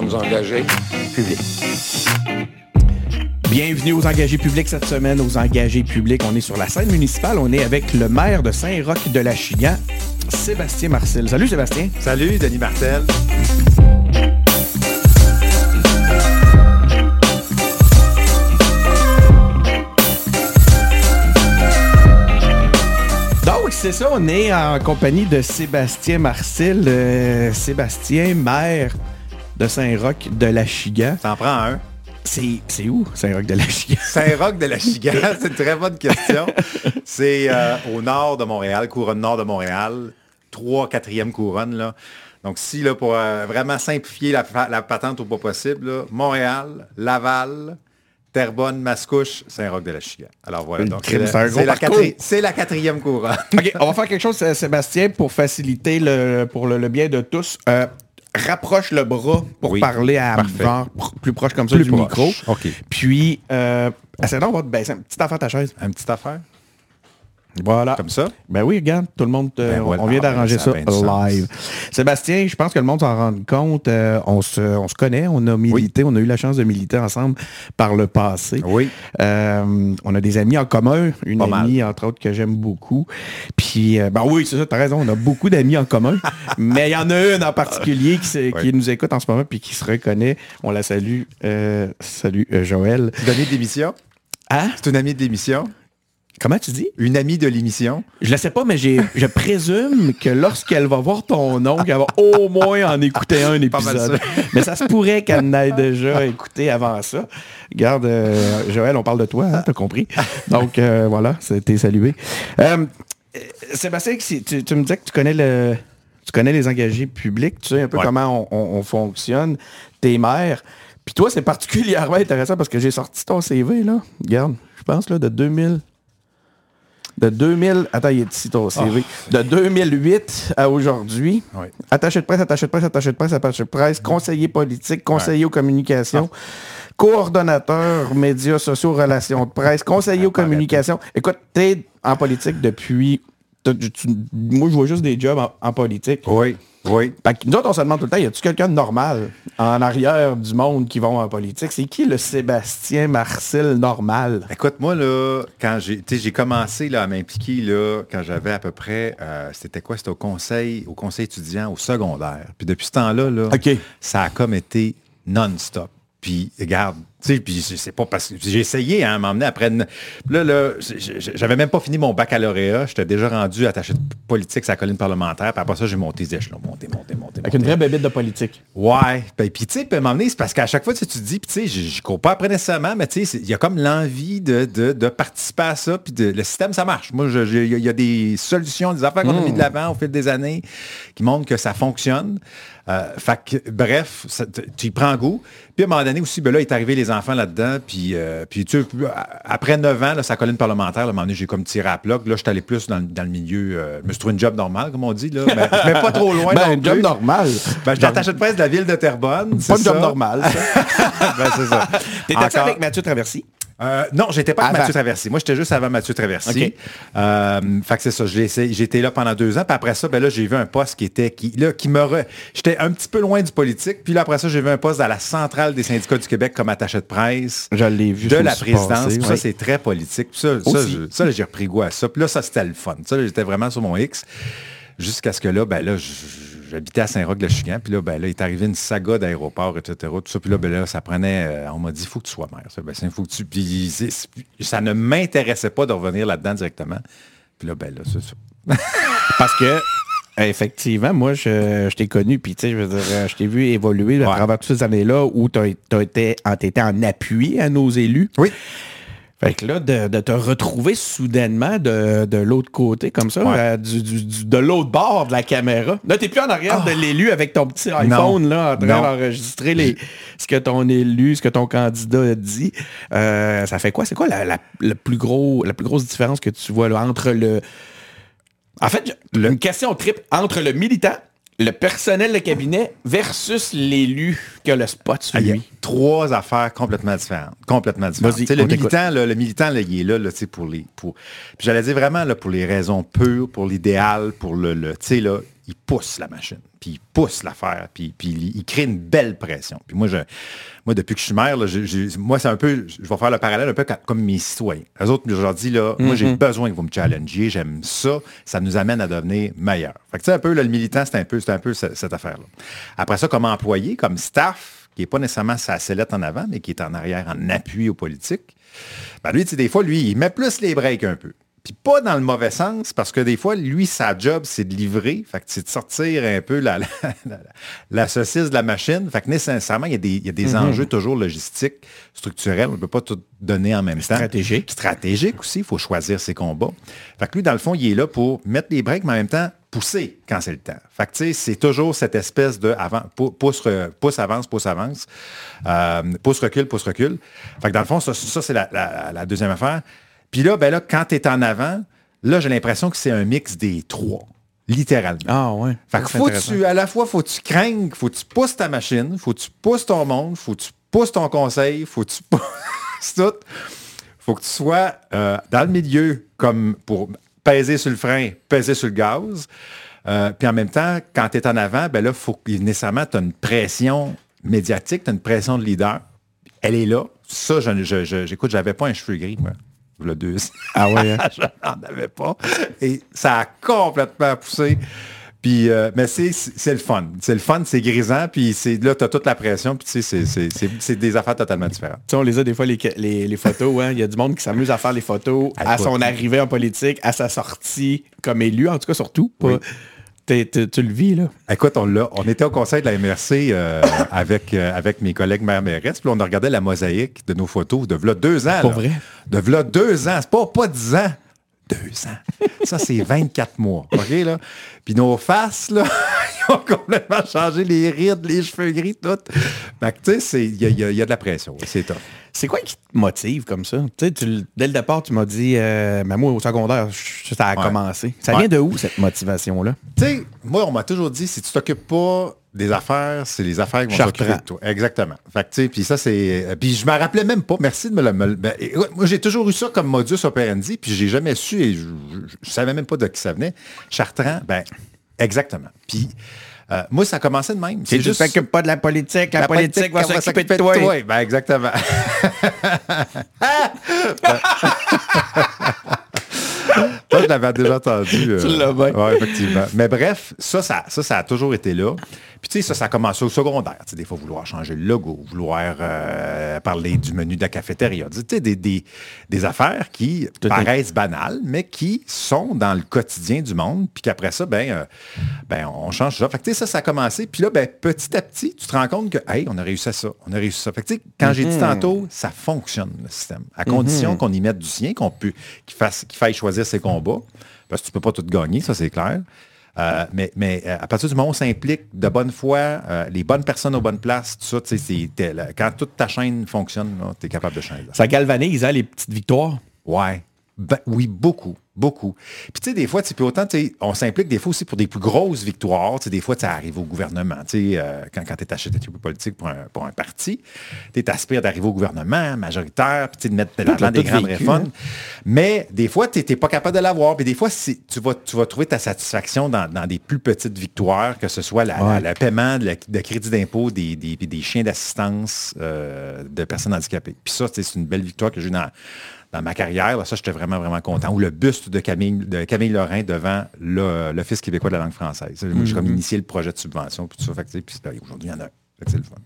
sommes engagés publics. Bienvenue aux engagés publics cette semaine. Aux engagés publics, on est sur la scène municipale. On est avec le maire de Saint-Roch de la Chigan, Sébastien Marcel. Salut Sébastien. Salut Denis Martel. Donc, c'est ça, on est en compagnie de Sébastien Marcel, euh, Sébastien, maire de Saint-Roch de la Chigan. T'en prends un. C'est où, Saint-Roch de la Chigan? Saint-Roch de la Chigan, c'est une très bonne question. C'est euh, au nord de Montréal, couronne nord de Montréal, 3 4e couronne. Là. Donc si, là, pour euh, vraiment simplifier la, la patente au pas possible, là, Montréal, Laval, Terrebonne, Mascouche, Saint-Roch de la Chigan. Alors voilà, donc c'est la, quatri- quatrième couronne. OK, on va faire quelque chose, Sébastien, pour faciliter le, pour le, le bien de tous. Euh, rapproche le bras pour Oui, parler à genre, plus proche comme ça Plus du proche, micro. OK. Puis, euh, essaie va te baisser un petit affaire ta chaise. Une petite affaire, Voilà. comme ça. Ben oui, regarde, tout le monde, euh, Ben voilà. on vient Ah, ben, d'arranger ça live. Sébastien, je pense que le monde s'en rend compte. euh, on, se, on se connaît, on a milité, on a eu la chance de militer ensemble par le passé. Oui. Euh, on a des amis en commun, une Pas mal. amie entre autres que j'aime beaucoup. Puis, ben oui, c'est ça, t'as raison, on a beaucoup d'amis en commun. mais il y en a une en particulier qui, qui nous écoute en ce moment puis qui se reconnaît. On la salue. Salut Joël. Une amie de l'émission? Hein? C'est une amie de l'émission? Comment tu dis? Une amie de l'émission. Je ne sais pas, mais j'ai, je présume que lorsqu'elle va voir ton nom, qu'elle va au moins en écouter un épisode. Mais ça se pourrait qu'elle n'ait déjà écouté avant ça. Regarde, euh, Joël, on parle de toi, hein, t'as compris. Donc euh, voilà, c'était salué. Euh, Sébastien, tu, tu me disais que tu connais le. Tu connais les engagés publics, tu sais un peu Ouais. comment on, on- on fonctionne, tes maires. Puis toi, c'est particulièrement intéressant parce que j'ai sorti ton CV, là. Regarde, je pense, là, de 2000. De 2000, attends, il est ici ton CV. De 2008 à aujourd'hui. Attaché de presse, attaché de presse, attaché de presse, attaché de presse, conseiller politique, conseiller aux communications, coordonnateur médias sociaux, relations de presse, conseiller aux communications. Écoute, t'es en politique depuis... tu- moi, je vois juste des jobs en, en politique. Oui. Oui. Nous autres, on se demande tout le temps, y a-tu quelqu'un de normal en arrière du monde qui vont en politique? C'est qui le Sébastien Marcel normal? Écoute, moi, là, quand j'ai commencé là, à m'impliquer, là, quand j'avais à peu près, euh, c'était quoi? C'était au conseil, au conseil étudiant, au secondaire. Puis depuis ce temps-là, là, ça a comme été non-stop. Puis, regarde, puis c'est pas parce que j'ai essayé hein, à m'emmener après. une- Là, là, j'avais même pas fini mon baccalauréat. J'étais déjà rendu attaché de politique à la colline parlementaire. Puis après ça, j'ai monté les échelons, monté, monté, monté. Avec monté. une vraie bébête de politique. Ouais. Ben, puis tu sais, à un moment donné, c'est parce qu'à chaque fois, tu te dis, puis tu sais, je, cours pas après nécessairement, mais tu sais, il y a comme l'envie de, de- de participer à ça, puis de- le système, ça marche. Moi, il y, a- il y a des solutions, des affaires qu'on a mis de l'avant au fil des années qui montrent que ça fonctionne. Euh, fait que, bref, ça- tu y prends goût. Puis à un moment donné aussi, ben là, il est arrivé les enfants là-dedans, puis, euh, puis tu sais, après 9 ans, là, sa colline parlementaire, là, à un moment donné, j'ai comme tiré à plat. Là, je suis allé plus dans, le- dans le milieu, euh, je me suis trouvé une job normale, comme on dit, là, mais, mais pas trop loin. Ben, non un job plus. normal. Ben, je attaché de presse de la ville de Terrebonne. Pas c'est un job ça. normal, ça. ben, c'est ça. Encore- avec Mathieu Traversy? Euh, non, j'étais pas avec. Mathieu Traversy. Moi, j'étais juste avant Mathieu Traversy. OK. Euh, fait que c'est ça. je. J'étais là pendant deux ans. Puis après ça, ben là, j'ai vu un poste qui était qui, là, qui me re- J'étais un petit peu loin du politique. Puis là, après ça, j'ai vu un poste à la centrale des syndicats du Québec comme attaché de presse. Je l'ai vu. de je la présidence. passé, Puis ouais. ça, c'est très politique. Puis ça, ça, je- j'ai repris goût à ça. Puis là, ça, c'était le fun. Ça, j'étais vraiment sur mon X. Jusqu'à ce que là, ben là, j- j'habitais à Saint-Roch-le-Chigan. Puis là, ben là, il est arrivé une saga d'aéroport, etc. Tout ça. Puis là, ben là, ça prenait... euh, on m'a dit, il faut que tu sois maire. Ça, ben, c'est- faut que tu... Puis ça ne m'intéressait pas de revenir là-dedans directement. Puis là, ben là, c'est ça. Parce que, effectivement, moi, je, je t'ai connu, puis tu sais, je veux dire, je t'ai vu évoluer à Ouais. travers toutes ces années-là où tu as, été, en- t'étais en appui à nos élus. Oui. Fait que là, de, de te retrouver soudainement de, de l'autre côté, comme ça, Ouais. euh, du- du- du- de l'autre bord de la caméra. Là, t'es plus en arrière de l'élu avec ton petit iPhone, là, en train d'enregistrer les, ce que ton élu, ce que ton candidat a dit. Euh, ça fait quoi? C'est quoi la, la- plus gros, la plus grosse différence que tu vois là, entre le... En fait, une question triple entre le militant, le personnel de cabinet versus l'élu que le spot sur Ah, lui. trois affaires complètement différentes. Complètement différentes. Le militant, là, le militant, là, il est là, là, pour les. Pour... J'allais dire vraiment là, pour les raisons pures, pour l'idéal, pour le. le tu sais, là, il pousse la machine, puis il pousse l'affaire, puis, puis il, il crée une belle pression. Puis moi, je, moi depuis que je suis maire, là, je- je- moi, c'est un peu, je vais faire le parallèle un peu comme- mes citoyens. Les autres, je leur dis, là, moi, j'ai besoin que vous me challengiez, j'aime ça, ça nous amène à devenir meilleur. Fait que tu sais, un peu, là, le militant, c'est un peu, c'est un peu ce- cette affaire-là. Après ça, comme employé, comme staff, qui n'est pas nécessairement sa sellette en avant, mais qui est en arrière en appui aux politiques, ben lui, tu sais, des fois, lui, il met plus les breaks un peu. Puis pas dans le mauvais sens, parce que des fois, lui, sa job, c'est de livrer. Fait que c'est de sortir un peu la, la, la- la saucisse de la machine. Fait que nécessairement, il y a des, il y a des enjeux toujours logistiques, structurels. On ne peut pas tout donner en même temps. Stratégique. Stratégique aussi. Il faut choisir ses combats. Fait que lui, dans le fond, il est là pour mettre les breaks, mais en même temps, pousser quand c'est le temps. Fait que, tu sais, c'est toujours cette espèce de avant, pou- pouce, re- pouce avance, pouce avance, euh, pouce recule, pouce recule. Fait que dans le fond, ça, ça, c'est la, la- la deuxième affaire. Puis là, ben là, quand tu es en avant, là, j'ai l'impression que c'est un mix des trois, littéralement. Ah ouais. Fait que C'est faut tu, à la fois, faut que tu craignes, faut que tu pousses ta machine, faut que tu pousses ton monde, faut que tu pousses ton conseil, faut que tu pousses tout. Faut que tu sois euh, dans le milieu comme pour peser sur le frein, peser sur le gaz. Euh, puis en même temps, quand tu es en avant, ben là, faut que nécessairement tu as une pression médiatique, tu as une pression de leader. Elle est là. Ça, je, je, je- j'écoute, j'avais pas un cheveu gris, moi. Le deux. Ah ouais. hein? je n'en avais pas. Et ça a complètement poussé. Puis, euh, mais c'est, le fun. C'est le fun, c'est grisant, puis c'est, là, tu as toute la pression, puis tu sais, c'est, des affaires totalement différentes. Tu sais, on les a des fois, les, les, les photos. hein. Il y a du monde qui s'amuse à faire les photos à Écoute. son arrivée en politique, à sa sortie comme élu, en tout cas surtout. Pas, Tu le vis, là. Écoute, on, on était au conseil de la MRC euh, avec, euh, avec mes collègues mairesse, puis on a regardé la mosaïque de nos photos de v'là deux ans. Pour vrai? De v'là deux ans. C'est pas, pas dix ans. Deux ans. Ça, c'est 24 mois. OK, là? Puis nos faces, là, ils ont complètement changé les rides, les cheveux gris, tout. Fait que, tu sais, il y a, il y a- il y a de la pression. C'est top. C'est quoi qui te motive comme ça? Tu sais, tu- dès le départ, tu m'as dit, euh, mais moi, au secondaire, je- ça a Ouais. commencé. Ça Ouais. vient de où, cette motivation-là? Tu sais, moi, on m'a toujours dit, si tu t'occupes pas des affaires, c'est les affaires qui vont s'occuper de toi. Exactement. Fait que, tu sais, puis ça, c'est... euh, Puis je me rappelais même pas, merci de me le... me ben, moi, j'ai toujours eu ça comme modus operandi, puis j'ai jamais su, et je, je- je savais même pas de qui ça venait. Chartrand, ben, exactement. Puis euh, moi, ça a commencé de même. Si tu t'occupes pas de la politique, la, politique, va s'occuper de toi. Ben, exactement. Toi, je l'avais déjà entendu. euh, Tu l'as bien. ouais, effectivement. Mais bref, ça ça, ça, ça a toujours été là. Puis, tu sais, ça, ça a commencé au secondaire. Tu sais, des fois, vouloir changer le logo, vouloir euh, parler du menu de la cafétéria. Tu sais, des, des, des affaires qui Tout est- paraissent banales, mais qui sont dans le quotidien du monde. Puis qu'après ça, ben, euh, ben, on change ça. Fait que, tu sais, ça, ça a commencé. Puis là, ben, petit à petit, tu te rends compte que, hey, on a réussi à ça. On a réussi à ça. Fait que, tu sais, quand j'ai dit tantôt, ça fonctionne, le système. À condition qu'on y mette du sien, qu'on peut, qu'il fasse, qu'il faille choisir ses combats. Parce que tu peux pas tout gagner, ça, c'est clair. Euh, mais mais euh, à partir du moment où on s'implique de bonne foi, euh, les bonnes personnes aux bonnes places, tout ça, là. quand toute ta chaîne fonctionne, tu es capable de changer. Ça galvanise, hein, les petites victoires? Ouais. Ben, oui, beaucoup, beaucoup. Puis tu sais, des fois, tu peux autant, on s'implique des fois aussi pour des plus grosses victoires. Tu sais, des fois, ça arrive au gouvernement. Tu sais, euh, quand, quand tu es acheté politique pour un, pour un parti, tu aspires d'arriver au gouvernement majoritaire, puis de mettre de l'avant des grandes vécu, réformes. Mais des fois, tu n'es pas capable de l'avoir. Puis des fois, tu vas, tu vas trouver ta satisfaction dans, dans des plus petites victoires, que ce soit la- Ouais. la- le paiement de, la- de crédit d'impôt des, des, des chiens d'assistance euh, de personnes handicapées. Puis ça, c'est une belle victoire que j'ai eue dans, dans ma carrière. Là, ça, j'étais vraiment, vraiment content. Ou le buste de Camille, de Camille Lorrain devant le- l'Office québécois de la langue française. Ça, moi, J'ai comme initié le projet de subvention. Puis puis, aujourd'hui, il y en a. Que c'est le fun.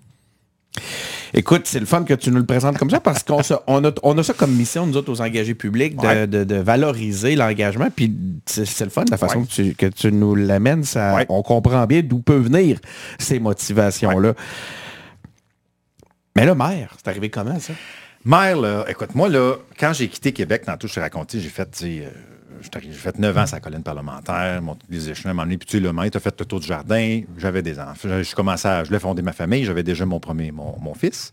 Écoute, c'est le fun que tu nous le présentes comme ça parce qu'on on a, on a ça comme mission, nous autres, aux engagés publics, de, Ouais. de- de valoriser l'engagement. Puis c'est le fun, la façon Ouais. que, tu, que tu nous l'amènes. Ça, Ouais. On comprend bien d'où peuvent venir ces motivations-là. Mais là, maire, c'est arrivé comment, ça? Maire, là, écoute, moi, là, quand j'ai quitté Québec, tantôt, je t'ai raconté, j'ai fait, euh, j'ai fait 9 ans sur la colline parlementaire, des échelons, m'emmener, puis tu le maire, t'as fait le tour du jardin, j'avais des enfants, je, commençais à, je ma famille, j'avais déjà mon premier, mon, fils.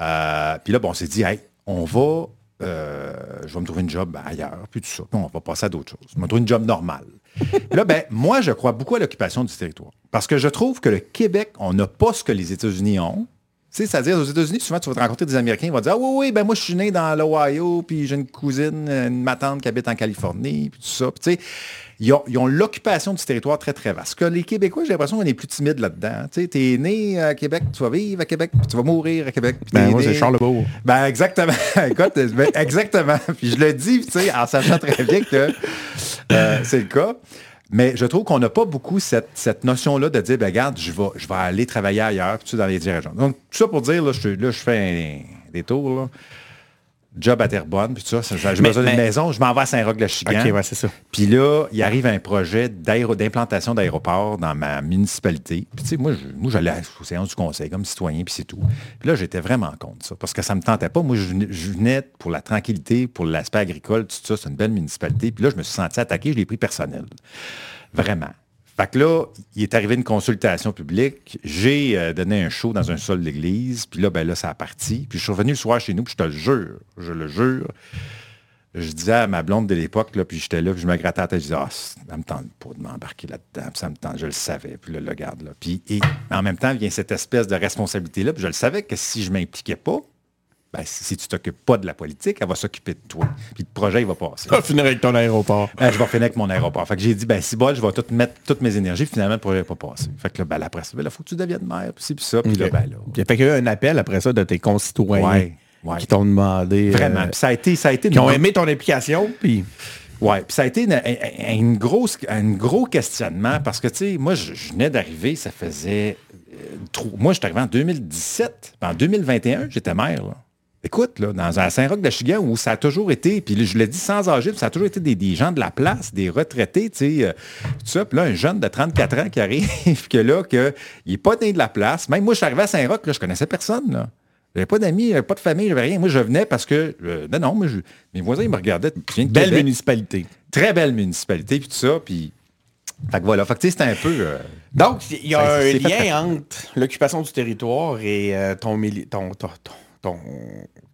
Euh, puis là, bon, on s'est dit, hey, on va, euh, je vais me trouver une job ailleurs, puis tout ça, puis on va passer à d'autres choses. Je me trouver une job normale. Là, ben, moi, je crois beaucoup à l'occupation du territoire. Parce que je trouve que le Québec, on n'a pas ce que les États-Unis ont, c'est-à-dire, aux États-Unis, souvent, tu vas te rencontrer des Américains, ils vont dire, ah oui, oui, ben moi, je suis né dans l'Ohio, puis j'ai une cousine, une ma tante qui habite en Californie, puis tout ça. Puis, tu sais, ils ont, ils ont l'occupation du territoire très, très vaste. Que les Québécois, j'ai l'impression qu'on est plus timide là-dedans. Tu t'es né à Québec, tu vas vivre à Québec, puis tu vas mourir à Québec. Ben, moi, c'est Charlebourg. ben exactement. Écoute, ben, exactement. Puis je le dis, tu sais, en sachant très bien que euh, c'est le cas. Mais je trouve qu'on n'a pas beaucoup cette, cette notion-là de dire, ben regarde, je vais, je vais aller travailler ailleurs, puis tu dans les dirigeants. Donc, tout ça pour dire, là, je, fais des tours. Job à Terrebonne, puis tout ça, j'ai besoin d'une mais- maison, je m'en vais à Saint-Roch-de-Chigan. OK, ouais, c'est ça. Puis là, il arrive un projet d'implantation d'aéroport dans ma municipalité. Puis tu sais, moi, je- moi j'allais aux séances du conseil comme citoyen, puis c'est tout. Puis là, j'étais vraiment contre ça, parce que ça me tentait pas. Moi, je venais, je venais pour la tranquillité, pour l'aspect agricole, tout ça, c'est une belle municipalité. Puis là, je me suis senti attaqué, je l'ai pris personnel. Vraiment. Fait là, il est arrivé une consultation publique. J'ai euh, donné un show dans un sol d'église. Puis là, ben là, ça a parti. Puis je suis revenu le soir chez nous, puis je te le jure, je le jure, je disais à ma blonde de l'époque, puis j'étais là, puis je me grattais la tête, je disais, ah, ça me tente pas de m'embarquer là-dedans, puis ça me tente, je le savais, puis là, le garde, là. Puis, et en même temps, vient cette espèce de responsabilité-là, puis je le savais que si je m'impliquais pas, ben, si, si tu t'occupes pas de la politique, elle va s'occuper de toi. Puis le projet, il va passer. Tu vas finir avec ton aéroport. Ben, je vais finir avec mon aéroport. Fait que j'ai dit, ben, si bol, je vais tout mettre toutes mes énergies, puis finalement, le projet n'est pas passé. Fait que là, ben, après ça, il faut que tu deviennes maire, puis ça, puis là, ben, là. Puis, Fait qu'il y a eu un appel après ça de tes concitoyens Ouais, ouais. qui t'ont demandé. euh, Vraiment. Puis ça a été, ça a été qui ont aimé ton implication. Puis. Ouais, puis ça a été une, un- une grosse, un gros questionnement parce que, tu sais, moi, je, je venais d'arriver, ça faisait... euh, trop- moi, je suis arrivé en 2017. Puis En 2021, j'étais maire, là. Écoute, là, dans un Saint-Roch-de-Chigan où ça a toujours été, puis je l'ai dit sans âge, ça a toujours été des, des gens de la place, des retraités, tu sais, euh, tout ça. Puis là, un jeune de 34 ans qui arrive, que là, que, il n'est pas né de la place. Même moi, je suis arrivé à Saint-Roch, là, je connaissais personne, là. J'avais pas d'amis, j'avais pas de famille, j'avais rien. Moi, je venais parce que, euh, non, non, moi, je- mes voisins, ils me regardaient. De Belle Québec. municipalité. Très belle municipalité, puis tout ça, puis... Fait que voilà, fait que un peu... euh, Donc, il y a Ça, un fait lien entre l'occupation du territoire et euh, ton, ton, ton, ton, ton-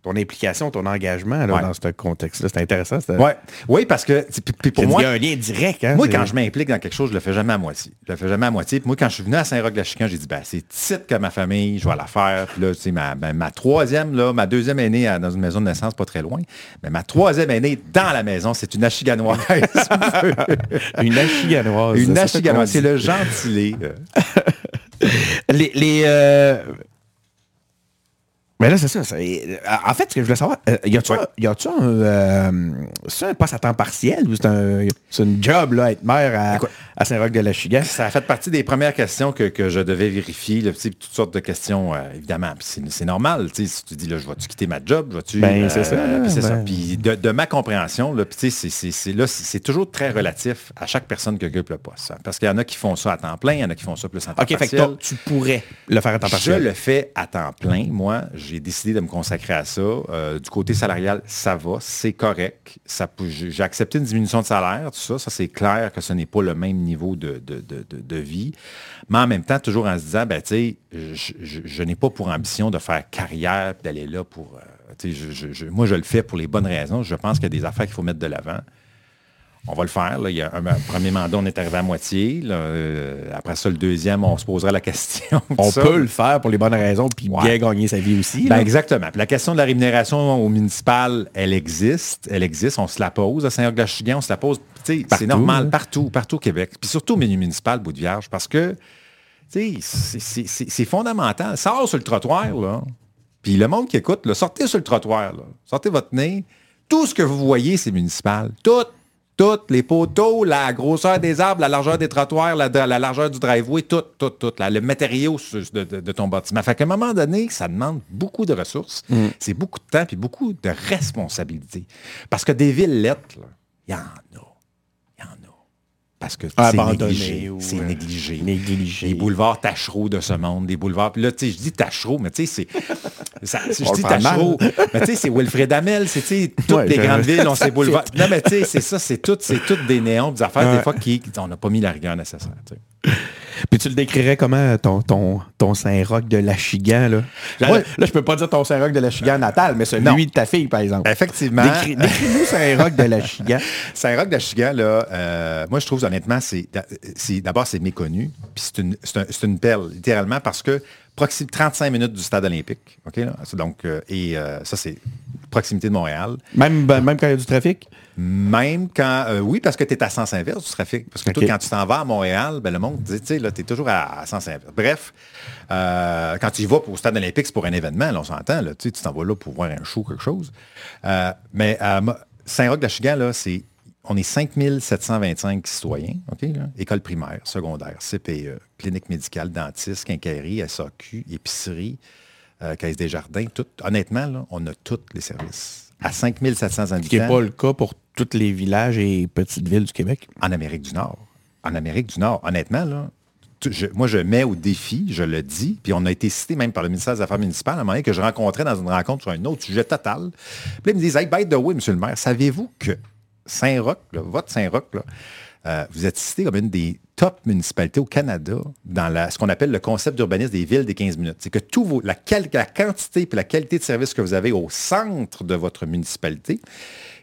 ton implication, ton engagement là, Ouais. dans ce contexte-là. C'est intéressant. Ouais. Oui, parce que, puis- pour moi... Il y a un lien direct. Hein, Moi, quand je m'implique dans quelque chose, je le fais jamais à moitié. Je le fais jamais à moitié. Puis moi, quand je suis venu à Saint-Roch-de-Chican, j'ai dit, ben, c'est titre que ma famille, je vais la faire. Puis là, tu sais, ma, ben, ma troisième, là, ma deuxième aînée dans une maison de naissance pas très loin. Mais ma troisième aînée dans la maison, c'est une achiganoise. Une achiganoise. une achiganoise. c'est C'est le gentilé. euh. Les. les euh, Mais là, c'est ça. c'est- En fait, ce que je voulais savoir, euh, y a-tu Ouais. un, y a-tu un, euh, c'est un poste à temps partiel ou c'est un, c'est une job, là, être maire à, Écoute. À Saint-Roch-de-la-Chigan? Ça a fait partie des premières questions que, que je devais vérifier. Là, toutes sortes de questions, euh, évidemment. C'est, normal. Si tu dis, là, je vais-tu quitter ma job? Je Ben, c'est ça, puis ça. ben. De, de ma compréhension, là, c'est, c'est, c'est- là, c'est, c'est toujours très relatif à chaque personne qui occupe le poste. hein. Parce qu'il y en a qui font ça à temps plein, il y en a qui font ça plus en temps OK, fait que partiel. tu pourrais le faire à temps Je partiel. le fais à temps plein. Moi, j'ai décidé de me consacrer à ça. Euh, du côté salarial, ça va, c'est correct. J'ai accepté une diminution de salaire, tout ça. Ça, c'est clair que ce n'est pas le même niveau de, de- de- de- vie. Mais en même temps, toujours en se disant, ben, je, je- n'ai pas pour ambition de faire carrière, d'aller là pour... euh, moi, je le fais pour les bonnes raisons. Je pense qu'il y a des affaires qu'il faut mettre de l'avant. On va le faire. là. Il y a un, un premier mandat, on est arrivé à moitié. là. Euh, après ça, le deuxième, on se posera la question. On ça. peut le faire pour les bonnes raisons puis Ouais. bien gagner sa vie aussi. Ben, exactement. Puis la question de la rémunération au municipal, elle existe. Elle existe. On se la pose. À Saint-Roch-de-Chigan, on se la pose. C'est normal, partout, partout au Québec. Puis surtout au milieu municipal, bout de vierge, parce que c'est- fondamental. Sors sur le trottoir, là. Puis le monde qui écoute, là, sortez sur le trottoir, là. Sortez votre nez. Tout ce que vous voyez, c'est municipal. Tout. Toutes les poteaux, la grosseur des arbres, la largeur des trottoirs, la, la largeur du driveway, tout, tout, tout. là, le matériau de, de- de ton bâtiment. Fait qu'à un moment donné, ça demande beaucoup de ressources. Mm. C'est beaucoup de temps puis beaucoup de responsabilités. Parce que des villes lettres, il y en a. Parce que c'est négligé. ou, C'est euh, négligé. négligé. Les boulevards tachereaux de ce monde, des boulevards. Puis là, tu sais, je dis tachereaux, mais tu sais, c'est. Je dis. Mais tu sais, c'est Wilfred Amel, c'est tu sais, toutes Ouais, les je- grandes villes ont ces boulevards. Non, mais tu sais, c'est ça, c'est tout, c'est toutes des néons, des affaires, Ouais. des fois, qui, on n'a pas mis la rigueur nécessaire. Puis tu le décrirais comment, ton, ton, ton Saint-Roch de l'Achigan, là? Genre, Ouais. Là, je peux pas dire ton Saint-Roch de l'Achigan natal, mais celui Non. de ta fille, par exemple. Effectivement. Décris- Décris-nous Saint-Roch de l'Achigan. Saint-Roch d'Achigan, là, euh, moi, je trouve, honnêtement, c'est c'est- d'abord, c'est méconnu. Puis c'est une, c'est un- c'est une perle, littéralement, parce que proximité 35 minutes du stade olympique. OK, là? Donc, euh, et euh, ça, c'est proximité de Montréal. Même, ben, même quand il y a du trafic? Même quand, euh, oui, parce que tu es à sens inverse du trafic. Parce que toi, OK. quand tu t'en vas à Montréal, ben, le monde, tu sais, là, tu es toujours à, à sens inverse. Bref, euh, quand tu y vas au stade olympique, c'est pour un événement, là, on s'entend, là, tu t'en vas là pour voir un show, quelque chose. Euh, mais à Saint-Roch-d'Achigan, là, c'est, on est 5725 citoyens, OK, là, école primaire, secondaire, CPE, clinique médicale, dentiste, quincaillerie, SAQ, épicerie, euh, caisse des jardins, tout. Honnêtement, là, on a tous les services. À 5700 Ce qui habitants n'est pas le cas pour tous les villages et petites villes du Québec? en Amérique du Nord. En Amérique du Nord, honnêtement, moi, je mets au défi, je le dis, puis on a été cité même par le ministère des Affaires municipales à un moment donné que je rencontrais dans une rencontre sur un autre sujet total. Puis là, ils me disent, hey, by the way, monsieur le maire, savez-vous que Saint-Roch, votre Saint-Roch, euh, vous êtes cité comme une des top municipalités au Canada dans ce qu'on appelle le concept d'urbanisme des villes des 15 minutes? C'est que tout vos- la, la quantité et la qualité de service que vous avez au centre de votre municipalité,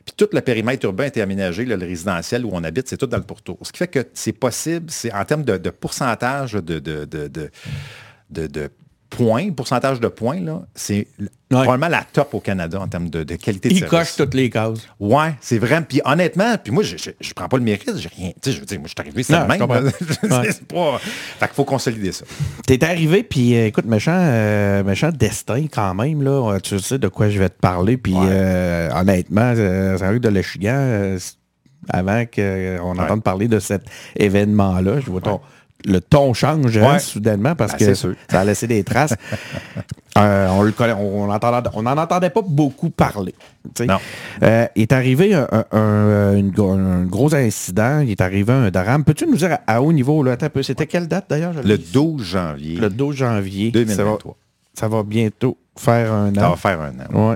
puis tout le périmètre urbain été aménagé, le résidentiel où on habite, c'est tout dans le pourtour. Ce qui fait que c'est possible, c'est en termes de, pourcentage de points, pourcentage de points, là, c'est l- probablement la top au Canada en termes de, de qualité de Il service. coche toutes les cases. Ouais, c'est vrai. Puis honnêtement, puis moi, je, je prends pas le mérite, j'ai rien. Tu sais, je veux dire, moi, je suis arrivé, c'est le même. Ouais. pas. Fait qu'il faut consolider ça. T'es arrivé, puis euh, écoute, méchant, euh, méchant destin quand même, là. Euh, Tu sais de quoi je vais te parler, puis Ouais. euh, honnêtement, euh, Saint-Roch de l'Achigan, c- avant qu'on entende parler de cet événement-là, je vois ton, le ton change hein, soudainement parce Ben, que sûr. ça a laissé des traces. Euh, on le connaît, on n'entendait on en entendait pas beaucoup parler. tu. Non. Euh, il est arrivé un, un- gros incident, il est arrivé un drame. Peux-tu nous dire à, haut niveau, là, attends un peu, c'était quelle date d'ailleurs? Le l'ai- 12 janvier le 12 janvier. Ça va, 2023. ça va bientôt faire un Ça an. va faire un an. Ouais.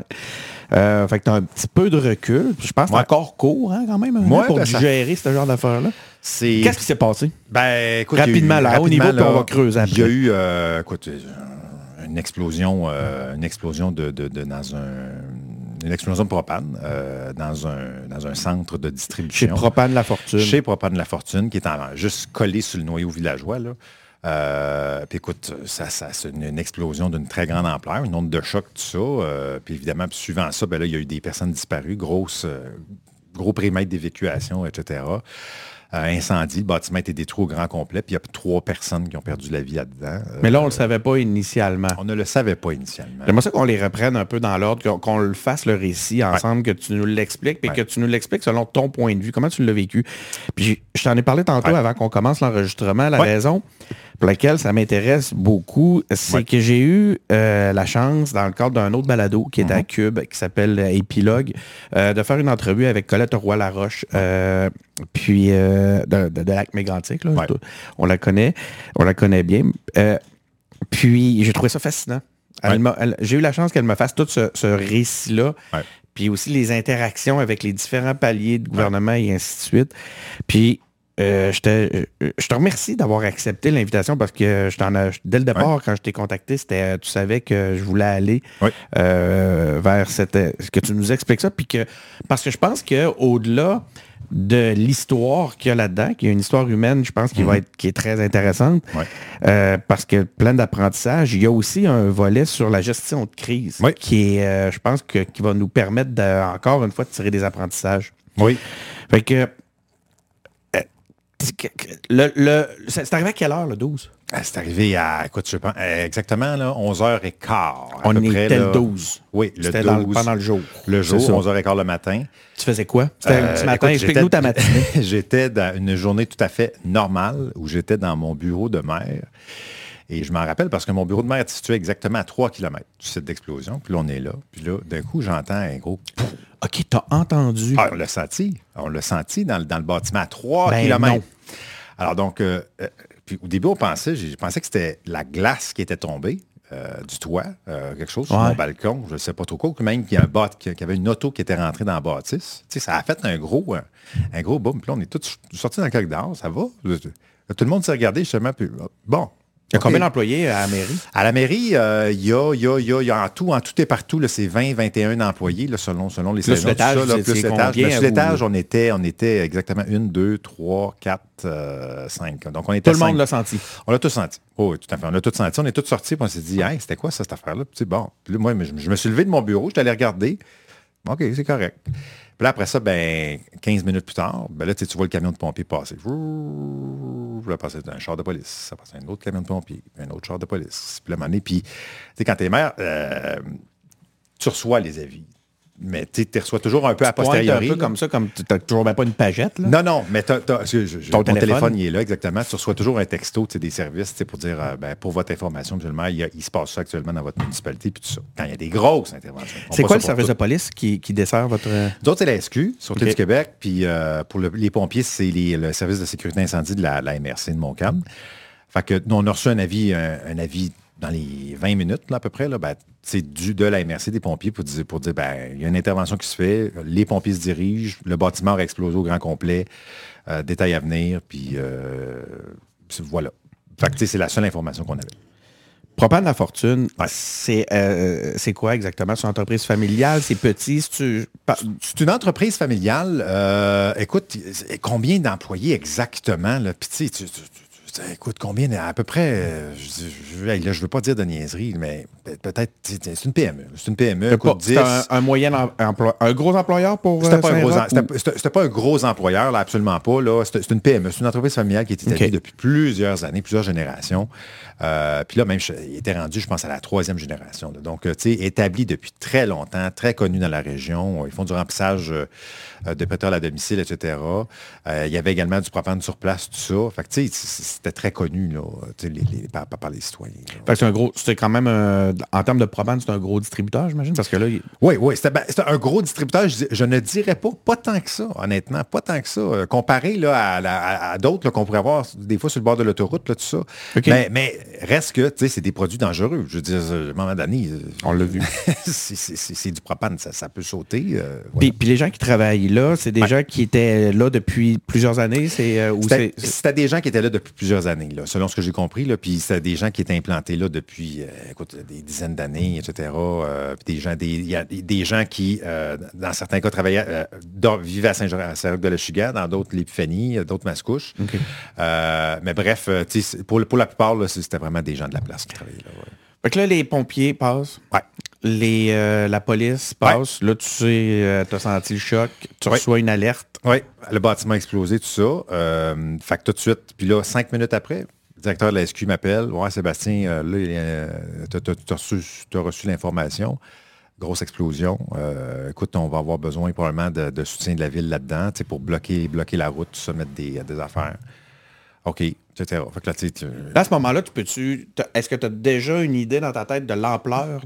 Euh, fait que t'as un petit peu de recul. Je pense que c'est encore court, hein, quand même, Ouais, pour ben, ça- digérer ce genre d'affaires-là. C'est. Qu'est-ce qui s'est passé? Ben, écoute, a eu- Rapidement, là, à haut rapidement, niveau, puis on va creuser Il y a eu, euh, écoute, euh, une explosion, euh, une explosion de, de- de- dans un, une explosion de propane euh, dans un dans un centre de Chez distribution. Propane La Fortune. Chez Propane La Fortune, qui est en- juste collé sur le noyau villageois. Là. Euh, puis écoute, ça, ça, c'est une, une explosion d'une très grande ampleur, une onde de choc, tout ça. Euh, puis évidemment, suivant ça, ben là, il y a eu des personnes disparues, gros périmètre d'évacuation, etc. Euh, incendie, le bâtiment a été détruit au grand complet, puis il y a trois personnes qui ont perdu la vie là-dedans. Euh, Mais là, on le savait pas initialement. on ne le savait pas initialement. J'aimerais ça qu'on les reprenne un peu dans l'ordre, qu'on- qu'on le fasse le récit ensemble, que tu nous l'expliques, puis Ouais. que tu nous l'expliques selon ton point de vue, comment tu l'as vécu? Puis je t'en ai parlé tantôt Ouais. avant qu'on commence l'enregistrement. La raison pour laquelle ça m'intéresse beaucoup, c'est Ouais. que j'ai eu euh, la chance, dans le cadre d'un autre balado qui est à Mhm. Cube, qui s'appelle Épilogue, euh, de faire une entrevue avec Colette Roy-Laroche, euh, puis euh, de, de, de Lac Mégantic. là. Ouais. On la connaît, on la connaît bien. Euh, puis j'ai trouvé ça fascinant. Ouais. J'ai eu la chance qu'elle me fasse tout ce, ce récit-là. Ouais. Puis aussi les interactions avec les différents paliers de gouvernement et ainsi de suite. Puis euh, je te- euh, je te remercie d'avoir accepté l'invitation parce que je t'en ai- dès le départ, quand je t'ai contacté, c'était tu savais que je voulais aller Ouais. euh, vers cette. que tu nous expliques ça. Puis que. Parce que je pense qu'au-delà de l'histoire qu'il y a là-dedans, qu'il y a une histoire humaine, je pense, qui va être qui est très intéressante. Ouais. Euh, parce que plein d'apprentissage. Il y a aussi un volet sur la gestion de crise qui est, euh, je pense, que, qui va nous permettre de, encore une fois de tirer des apprentissages. Oui. Fait que, euh, c'est que- que- le, le- c'est arrivé à quelle heure, le 12? Ah, C'est arrivé à, écoute, je pense, euh, exactement là, 11h15. à On peu était près, le là. 12. Oui, le C'était 12. dans le- pendant le jour. Le jour, ça. 11h15 le matin. Tu faisais quoi? C'était Euh, un petit matin. Explique-nous ta matinée. j'étais dans une journée tout à fait normale où j'étais dans mon bureau de maire. Et je m'en rappelle parce que mon bureau de maire est situé exactement à 3 km du site d'explosion. Puis là, on est là. Puis là, d'un coup, j'entends un gros... OK, t'as entendu? Ah, on l'a senti. On l'a senti dans, le- dans le bâtiment à 3 Ben km. non. Alors donc, euh, euh, puis au début, on pensait, je pensais que c'était la glace qui était tombée euh, du toit, euh, quelque chose sur Ouais. mon balcon, je ne sais pas trop quoi, même qu'il y, a un qu'il y avait une auto qui était rentrée dans la bâtisse. Tu sais, ça a fait un gros, un, un gros boom. Puis là, on est tous sortis dans le corridor, ça va? Tout le monde s'est regardé justement. Puis, bon, Il y a combien d'employés à la mairie? À la mairie, euh, il y, a, il y, a, il y a- il y a en tout, en tout et partout, c'est 20, 21 employés, là, selon, selon les Plus saisons, tout l'étage, plus l'étage. on était, on était exactement une, deux, trois, quatre, euh, cinq. Donc, on était Tout le monde l'a senti. On l'a tous senti. Oh, oui, tout à fait. On l'a tous senti. On est tous sortis, puis on s'est dit, hey, c'était quoi ça, cette affaire-là? Puis, bon. Puis moi, je, je me suis levé de mon bureau, je suis allé regarder. OK, c'est correct. Puis là, après ça, ben, 15 minutes plus tard, ben là, tu vois le camion de pompier passer. Là, passer un char de police. Ça passe un autre camion de pompier, un autre char de police. Puis là, donné, puis, tu sais, quand t'es maire, euh, tu reçois les avis. Mais tu reçois toujours un peu à Pointe un posteriori. peu comme ça, comme tu n'as toujours même pas une pagette. Là? Non, non, mais je- je- Ton téléphone? téléphone. il est là, exactement. Tu reçois toujours un texto des services pour dire, euh, ben, pour votre information, monsieur le maire, il, se passe ça actuellement dans votre municipalité, puis tout ça. Quand il y a des grosses interventions. On C'est quoi le service tout. de police qui, qui dessert votre... Nous autres, c'est la SQ, Sûreté OK. du Québec, puis euh, pour le- les pompiers, c'est le service de sécurité incendie de la, la MRC de Montcalm. Fait que nous, on a reçu un avis, un, un avis dans les 20 minutes, là, à peu près. Ben, c'est du de la MRC des pompiers pour dire, pour dire ben, il y a une intervention qui se fait, les pompiers se dirigent, le bâtiment a explosé au grand complet, euh, détail à venir, puis euh, voilà. Fait que c'est la seule information qu'on avait. Propane La Fortune, Ouais. c'est euh, c'est quoi exactement? C'est une entreprise familiale? C'est petit? C'est une entreprise familiale. euh, écoute, combien d'employés exactement? Là? Puis, tu sais, tu- tu- écoute, combien? À peu près, euh, je, je veux pas dire de niaiserie, mais peut- peut-être, c'est une PME. C'est une PME. C'est un, 10. un moyen emploi- un gros employeur pour C'était euh, pas, un gros, Saint-Roch em- c'était ou- pas- c'était pas un gros employeur, là, absolument pas. C'est une PME, c'est une entreprise familiale qui est établie depuis plusieurs années, plusieurs générations. Euh, puis là, même, je- il était rendu, je pense, à la troisième génération. là. Donc, tu sais, établi depuis très longtemps, très connu dans la région. Ils font du remplissage euh, de pétrole à domicile, etc. Euh, il y avait également du propane sur place, tout ça. Fait que, tu sais, c- c'était très connu là, les- les- par, par- les citoyens. là. Fait que c'est un gros, c'est quand même, un- en termes de propane, c'est un gros distributeur, j'imagine, parce que là, il- Oui, oui, c'était ben, c'était un gros distributeur. Je, ne dirais pas, pas tant que ça, honnêtement, pas tant que ça. Euh, comparé là, à, la- à- à d'autres là, qu'on pourrait avoir des fois sur le bord de l'autoroute, là, tout ça. Mais, mais reste que, tu sais, c'est des produits dangereux. Je veux dire, euh, à un moment donné, euh, on l'a vu. c'est- c'est c'est- c'est du propane, ça, ça peut sauter. euh, voilà. Puis, puis les gens qui travaillent là, c'est des gens qui étaient là depuis plusieurs années, c'est euh, C'était c'est- c'était des gens qui étaient là depuis plusieurs années, là, selon ce que j'ai compris. Là, puis c'était des gens qui étaient implantés là depuis euh, écoute, des dizaines d'années, etc. euh, puis des gens, des, y a des, gens qui, dans certains cas, travaillaient, vivaient à Saint-Roch de la dans d'autres l'Épiphanie, d'autres Mascouches. Euh, mais bref, pour, pour la plupart, c'était vraiment des gens de la place qui travaillaient là. ouais. Fait que là, les pompiers passent. Ouais. Les, euh, la police passe. Là, tu sais, tu as senti le choc. Tu Ouais. reçois une alerte. Oui, le bâtiment a explosé, tout ça. Euh, fait que tout de suite, puis là, cinq minutes après, le directeur de la SQ m'appelle. Ouais, Sébastien, euh, là, tu as, reçu, l'information. Grosse explosion. Euh, écoute, on va avoir besoin probablement de, de soutien de la ville là-dedans, tu sais, pour bloquer, bloquer la route, tout ça, mettre des, des affaires. OK, etc. Fait que là, tu Là, à ce moment-là, tu peux-tu. Est-ce que tu as déjà une idée dans ta tête de l'ampleur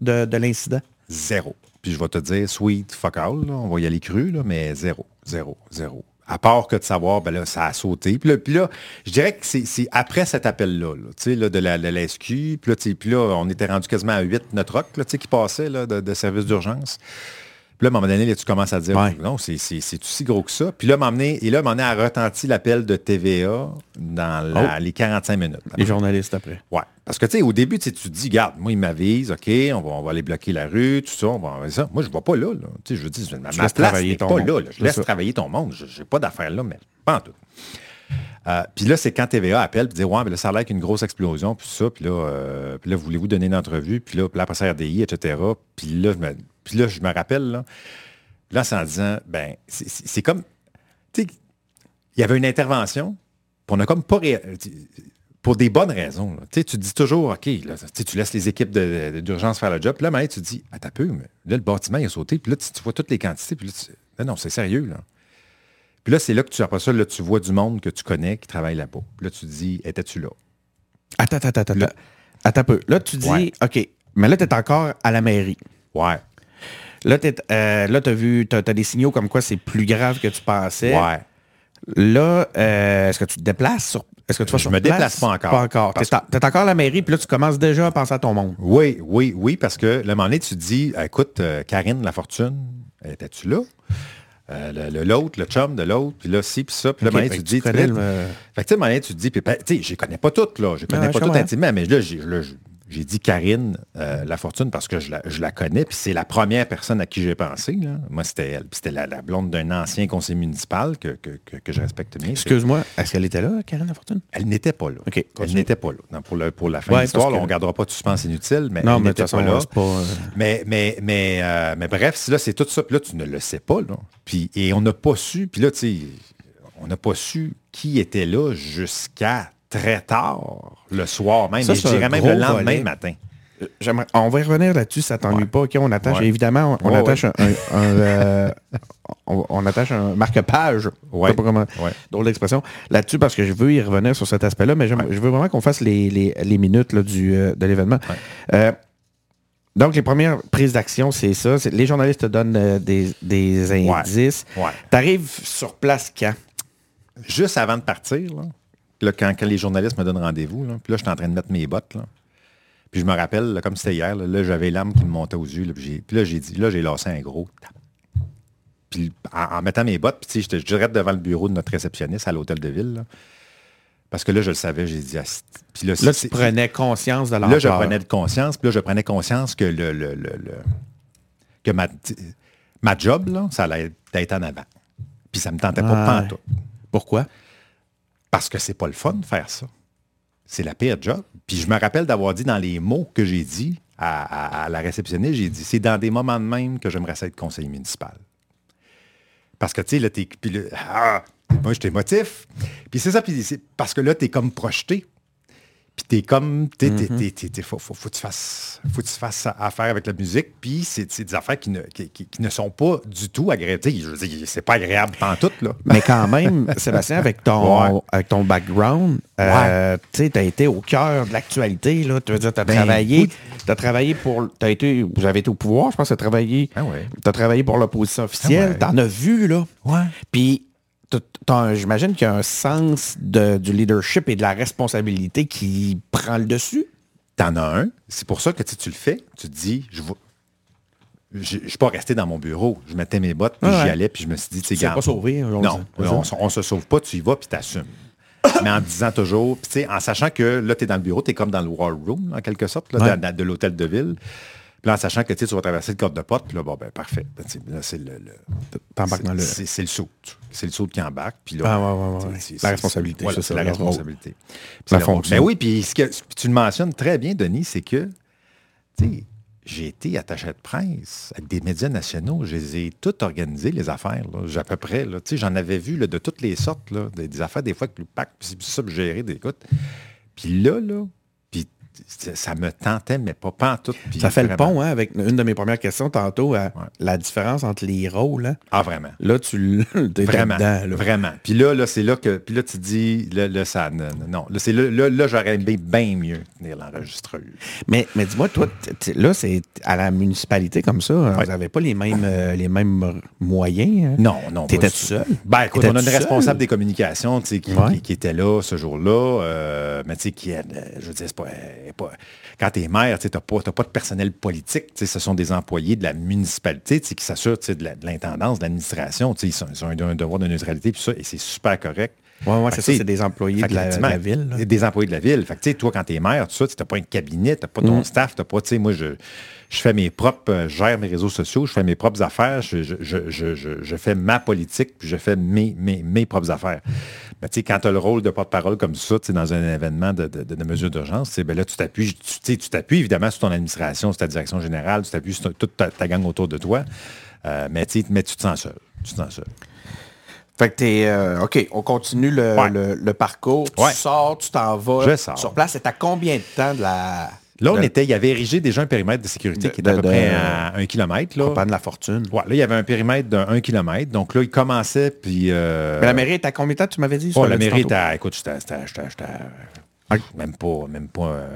de l'incident? Zéro. Puis je vais te dire, sweet fuck all, là, on va y aller cru, là, mais zéro, zéro, zéro. À part que de savoir, ben là, ça a sauté. Puis là, puis là, je dirais que c'est après cet appel-là, là, tu sais, là, de la, de la SQ. Puis là, puis là, on était rendu quasiment à 8 notre rock, là, tu sais, qui passait là, de, de service d'urgence. Puis là, à un moment donné, là, tu commences à dire, Ouais. non, c'est aussi gros que ça. Puis là, m'emmener, et là, m'emmener à retenti l'appel de TVA dans la- Oh. les 45 minutes. Les journalistes après. Ouais. Parce que, tu sais, au début, tu te dis, garde, moi, il m'avise, OK, on va, on va aller bloquer la rue, tout ça, on va envoyer ça. Moi, je ne vais pas là, là. Tu sais, je veux dire, ma, place travailler n'est ton pas monde. là, là. Je laisse ça. travailler ton monde. Je n'ai pas d'affaires là, mais pas en tout. Euh, puis là, c'est quand TVA appelle et dit Ouais, mais là, ça a l'air qu'une grosse explosion, puis ça, puis là, euh, puis là, voulez-vous donner une entrevue, puis là, puis là, après ça, RDI, etc. Puis là, je me, puis là, je me rappelle, là, là, c'est en disant Ben, c'est- comme. Tu sais, il y avait une intervention, puis on a comme pas. ré- pour des bonnes raisons. là. Tu sais, tu te dis toujours, OK, là, tu sais, tu laisses les équipes d'urgence faire le job. Puis là, maintenant, tu te dis, attends un peu, mais là, le bâtiment, il a sauté. Puis là, tu, tu vois toutes les quantités. Puis là, tu- non, non, c'est sérieux, là. Puis là, c'est là que tu, après ça, là, tu vois du monde que tu connais qui travaille là-bas. Puis là, tu te dis, étais-tu là? Attends, attends, attends, attends. Attends un peu. Là, tu dis, Ouais. OK, mais là, tu es encore à la mairie. Ouais. Là, tu as vu, tu as, des signaux comme quoi c'est plus grave que tu pensais. Ouais. Là, euh, est-ce que tu te déplaces sur. Est-ce que tu vas Je me place? déplace pas encore. Pas encore. Tu es, encore à la mairie, puis là, tu commences déjà à penser à ton monde. Oui, oui, oui, parce que le moment donné, tu te dis, écoute, euh, Karine Lafortune, étais-tu là? euh, le- l'autre, le, chum de l'autre, puis là, ci, puis ça. Puis là, fait tu te dis... Fait que, tu sais, tu te dis, puis, ben, tu sais, je connais pas toutes, là. Je connais pas je toutes intimement, mais là, là, j'ai- j'ai dit Karine euh, Lafortune parce que je la, je la connais, puis c'est la première personne à qui j'ai pensé. là. Moi, c'était elle. Puis c'était la, la blonde d'un ancien conseiller municipal que, que, que- que je respecte bien. Excuse-moi, est-ce qu'elle était là, Karen Lafortune? Elle n'était pas là. OK, Elle n'était pas là. Non, pour, le- pour la fin Ouais, de l'histoire, on ne gardera pas de suspense inutile, mais Non, elle n'était pas là. pas... euh, Mais, mais, mais, euh, mais bref, là, c'est tout ça. Puis là, tu ne le sais pas. Là. Puis, et on n'a pas su. Puis là, tu sais, on n'a pas su qui était là jusqu'à très tard, le soir même. Ça, et je dirais même le lendemain volet. matin. J'aimerais- on va y revenir là-dessus, ça t'ennuie Ouais. pas. OK, on attache, Ouais. évidemment, on, on Ouais, attache un, un- un, euh, on, on attache un marque-page. Ouais. Je sais pas comment, Ouais. drôle d'expression. Là-dessus, parce que je veux y revenir sur cet aspect-là, mais je veux vraiment qu'on fasse les, les- les minutes là, du, euh, de l'événement. Euh, donc, les premières prises d'action, c'est ça. C'est- Les journalistes te donnent euh, des, des indices. Ouais. Tu arrives sur place quand? Juste avant de partir, là, là, quand, quand les journalistes me donnent rendez-vous, là, puis là, je suis en train de mettre mes bottes. Là. Puis je me rappelle, là, comme c'était hier, là, j'avais l'âme qui me montait aux yeux. Là, puis là, j'ai dit, là, j'ai lancé un gros tap. Puis en, en mettant mes bottes, puis j'étais direct devant le bureau de notre réceptionniste à l'hôtel de ville. là. parce que là, je le savais, j'ai dit, ah, puis là, Là, tu prenais conscience de Là, je l'ampleur. prenais de conscience, puis là, je prenais conscience que le, le- le- le- que ma, ma job, là, ça allait être en avant. Puis ça me tentait pas Ouais. Pourquoi? Parce que c'est pas le fun de faire ça. C'est la pire job. Puis je me rappelle d'avoir dit dans les mots que j'ai dit à, la réceptionniste, j'ai dit, c'est dans des moments de même que j'aimerais être conseiller municipal. Parce que, tu sais, là, t'es... puis là, ah, moi, j'étais émotif. Puis c'est ça, puis parce que là, t'es comme projeté. Puis t'es comme, t'es, t'es- t'es- t'es- faut, faut, faut que tu fasses, faut que tu fasses affaire avec la musique. Puis c'est, c'est des affaires qui ne, qui, qui- qui ne sont pas du tout agréables. Je veux dire, c'est pas agréable pantoute, là. Mais quand même, Sébastien, avec ton, Ouais. avec ton background, euh, tu sais, t'as été au cœur de l'actualité, là. Tu veux dire, t'as Ben, travaillé, t'as travaillé pour, t'as été, vous avez été au pouvoir, je pense, t'as travaillé, Ah ouais. t'as travaillé pour l'opposition officielle, Ah t'en as vu, là. Ouais. Puis, j'imagine qu'il y a un sens de- du leadership et de la responsabilité qui prend le dessus? T'en as un. C'est pour ça que tu, le fais. Tu te dis, je vais. Je ne suis pas resté dans mon bureau. Je mettais mes bottes, puis Ouais. j'y allais, puis je me suis dit, tu sais, pas sauvé, on Non, on, on se sauve pas, tu y vas, puis t'assumes. Mais en disant toujours, en sachant que là, tu es dans le bureau, tu es comme dans le war room, en quelque sorte, là, Ouais. de, de l'hôtel de ville. Puis en sachant que tu vas traverser le code de pote, puis là, bon, ben, parfait. Ben, c'est le. le- c'est- le saut. C'est le saut qui embarque. Puis là, Ah, ouais, ouais, ouais, La c'est- responsabilité, voilà, ça, c'est la responsabilité. Puis La c'est le rôle. fonction. Mais oui, puis ce que tu le mentionnes très bien, Denis, c'est que, tu sais, j'ai été attaché de presse avec des médias nationaux. Je les ai toutes organisées, les affaires, là, J'ai à peu près. J'en avais vu là, de toutes les sortes, là, des, des affaires, des fois, que le pack, puis ça, puis gérer des écoutes. Puis là, là, ça me tentait, mais pas pantoute. puis Ça fait le pont, hein, avec une de mes premières questions tantôt, à Ouais. la différence entre les rôles. hein. Ah, vraiment. Là, tu es Vraiment, dedans. là. vraiment. Puis là, là c'est là que, puis là, tu dis, là, là, ça, non, non. Là, c'est là, là, là, j'aurais aimé bien mieux tenir l'enregistreuse. Mais, mais dis-moi, toi, là, c'est à la municipalité comme ça, hein, vous n'avez pas les mêmes, euh, les mêmes moyens. hein? Non, non. T'étais pas tout seul? Ben, écoute, on a une tout responsable des communications, tu sais, qui, Ouais. qui- qui était là ce jour-là, euh, mais tu sais, qui, euh, je veux dire, c'est pas, quand t'es maire, tu t'as pas, de personnel politique, tu ce sont des employés de la municipalité, tu qui s'assurent, tu de l'intendance, de l'administration, tu ils, ils ont un, devoir de neutralité, ça, et c'est super correct. Ouais, ouais, c'est ça, c'est des employés de la, de qu'effectivement, la ville. là. Des employés de la ville. Fait que, tu sais, toi, quand t'es maire, tout ça, tu n'as pas un cabinet, tu n'as pas ton staff, tu pas, tu sais, moi, je, je fais mes propres, euh, je gère mes réseaux sociaux, je fais mes propres affaires, je, je, je, je, fais ma politique, puis je fais mes, mes, mes propres affaires. Ben, tu sais, quand tu as le rôle de porte-parole comme ça, tu sais, dans un événement de, de, de, d'urgence, ben là, tu t'appuies, tu t'appuies évidemment sur ton administration, sur ta direction générale, tu t'appuies sur toute ta, ta gang autour de toi, Euh, mais, mais tu te sens seul. Tu te sens seul. Fait que t'es... euh, OK, on continue le, Ouais. le- le parcours. Tu Ouais. sors, tu t'en vas Je sors. sur place. C'est à combien de temps de la... Là, on de- était, il y avait érigé déjà un périmètre de sécurité De- qui était à peu près à un kilomètre. Là. Compagnie de la fortune. Ouais, là, il y avait un périmètre d'un 1 km. Donc là, il commençait, puis... euh, Mais la mairie est à combien de temps, tu m'avais dit? oh, la mairie était à... Écoute, j'étais... à- Même pas... Même pas... euh,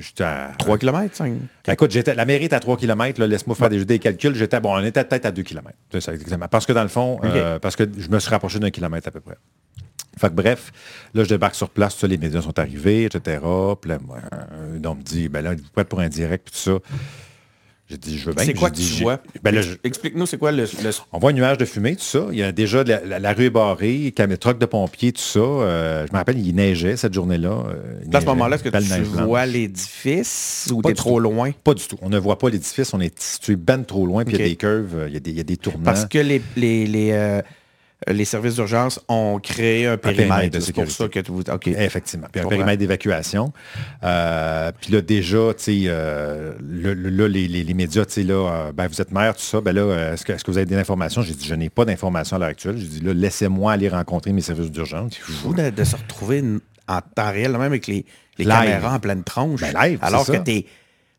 J'étais à... 3 km, 5. Écoute, j'étais, la mairie est à 3 km. Laisse-moi faire des, des calculs. J'étais, bon, on était peut-être à 2 km. Ça, exactement. Parce que dans le fond, euh, parce que je me suis rapproché d'un kilomètre à peu près. Fait que bref, là, je débarque sur place, ça, les médias sont arrivés, etc. Puis là, moi, euh, on me dit, ben là, êtes-vous prête pour un direct, puis tout ça? J'ai dit, je veux bien. C'est quoi que dit, tu vois? Ben là, je- Explique-nous, c'est quoi le... le- on voit un nuage de fumée, tout ça. Il y a déjà la, la- la rue est barrée, cam- truck de pompiers, tout ça. Euh, je me rappelle, il neigeait cette journée-là. euh, à ce moment-là, est-ce que tu neige vois l'édifice ou t'es trop loin? Pas du tout. On ne voit pas l'édifice. On est situé ben trop loin. Puis il y a des curves, euh, il y a des, il y a des tournants. Parce que les, les, les, euh, les services d'urgence ont créé un périmètre. périmètre de c'est pour ça que tu... OK. Effectivement. Puis un périmètre d'évacuation. Euh, puis là, déjà, tu sais, euh, le- le- là, les, les- les médias, tu sais, là, euh, ben, vous êtes maire, tout ça, ben là, est-ce que, vous avez des informations? J'ai dit, je n'ai pas d'informations à l'heure actuelle. J'ai dit, là, laissez-moi aller rencontrer mes services d'urgence. C'est fou de, de se retrouver en temps réel, même avec les, les caméras en pleine tronche. Ben, live, alors que ça. t'es...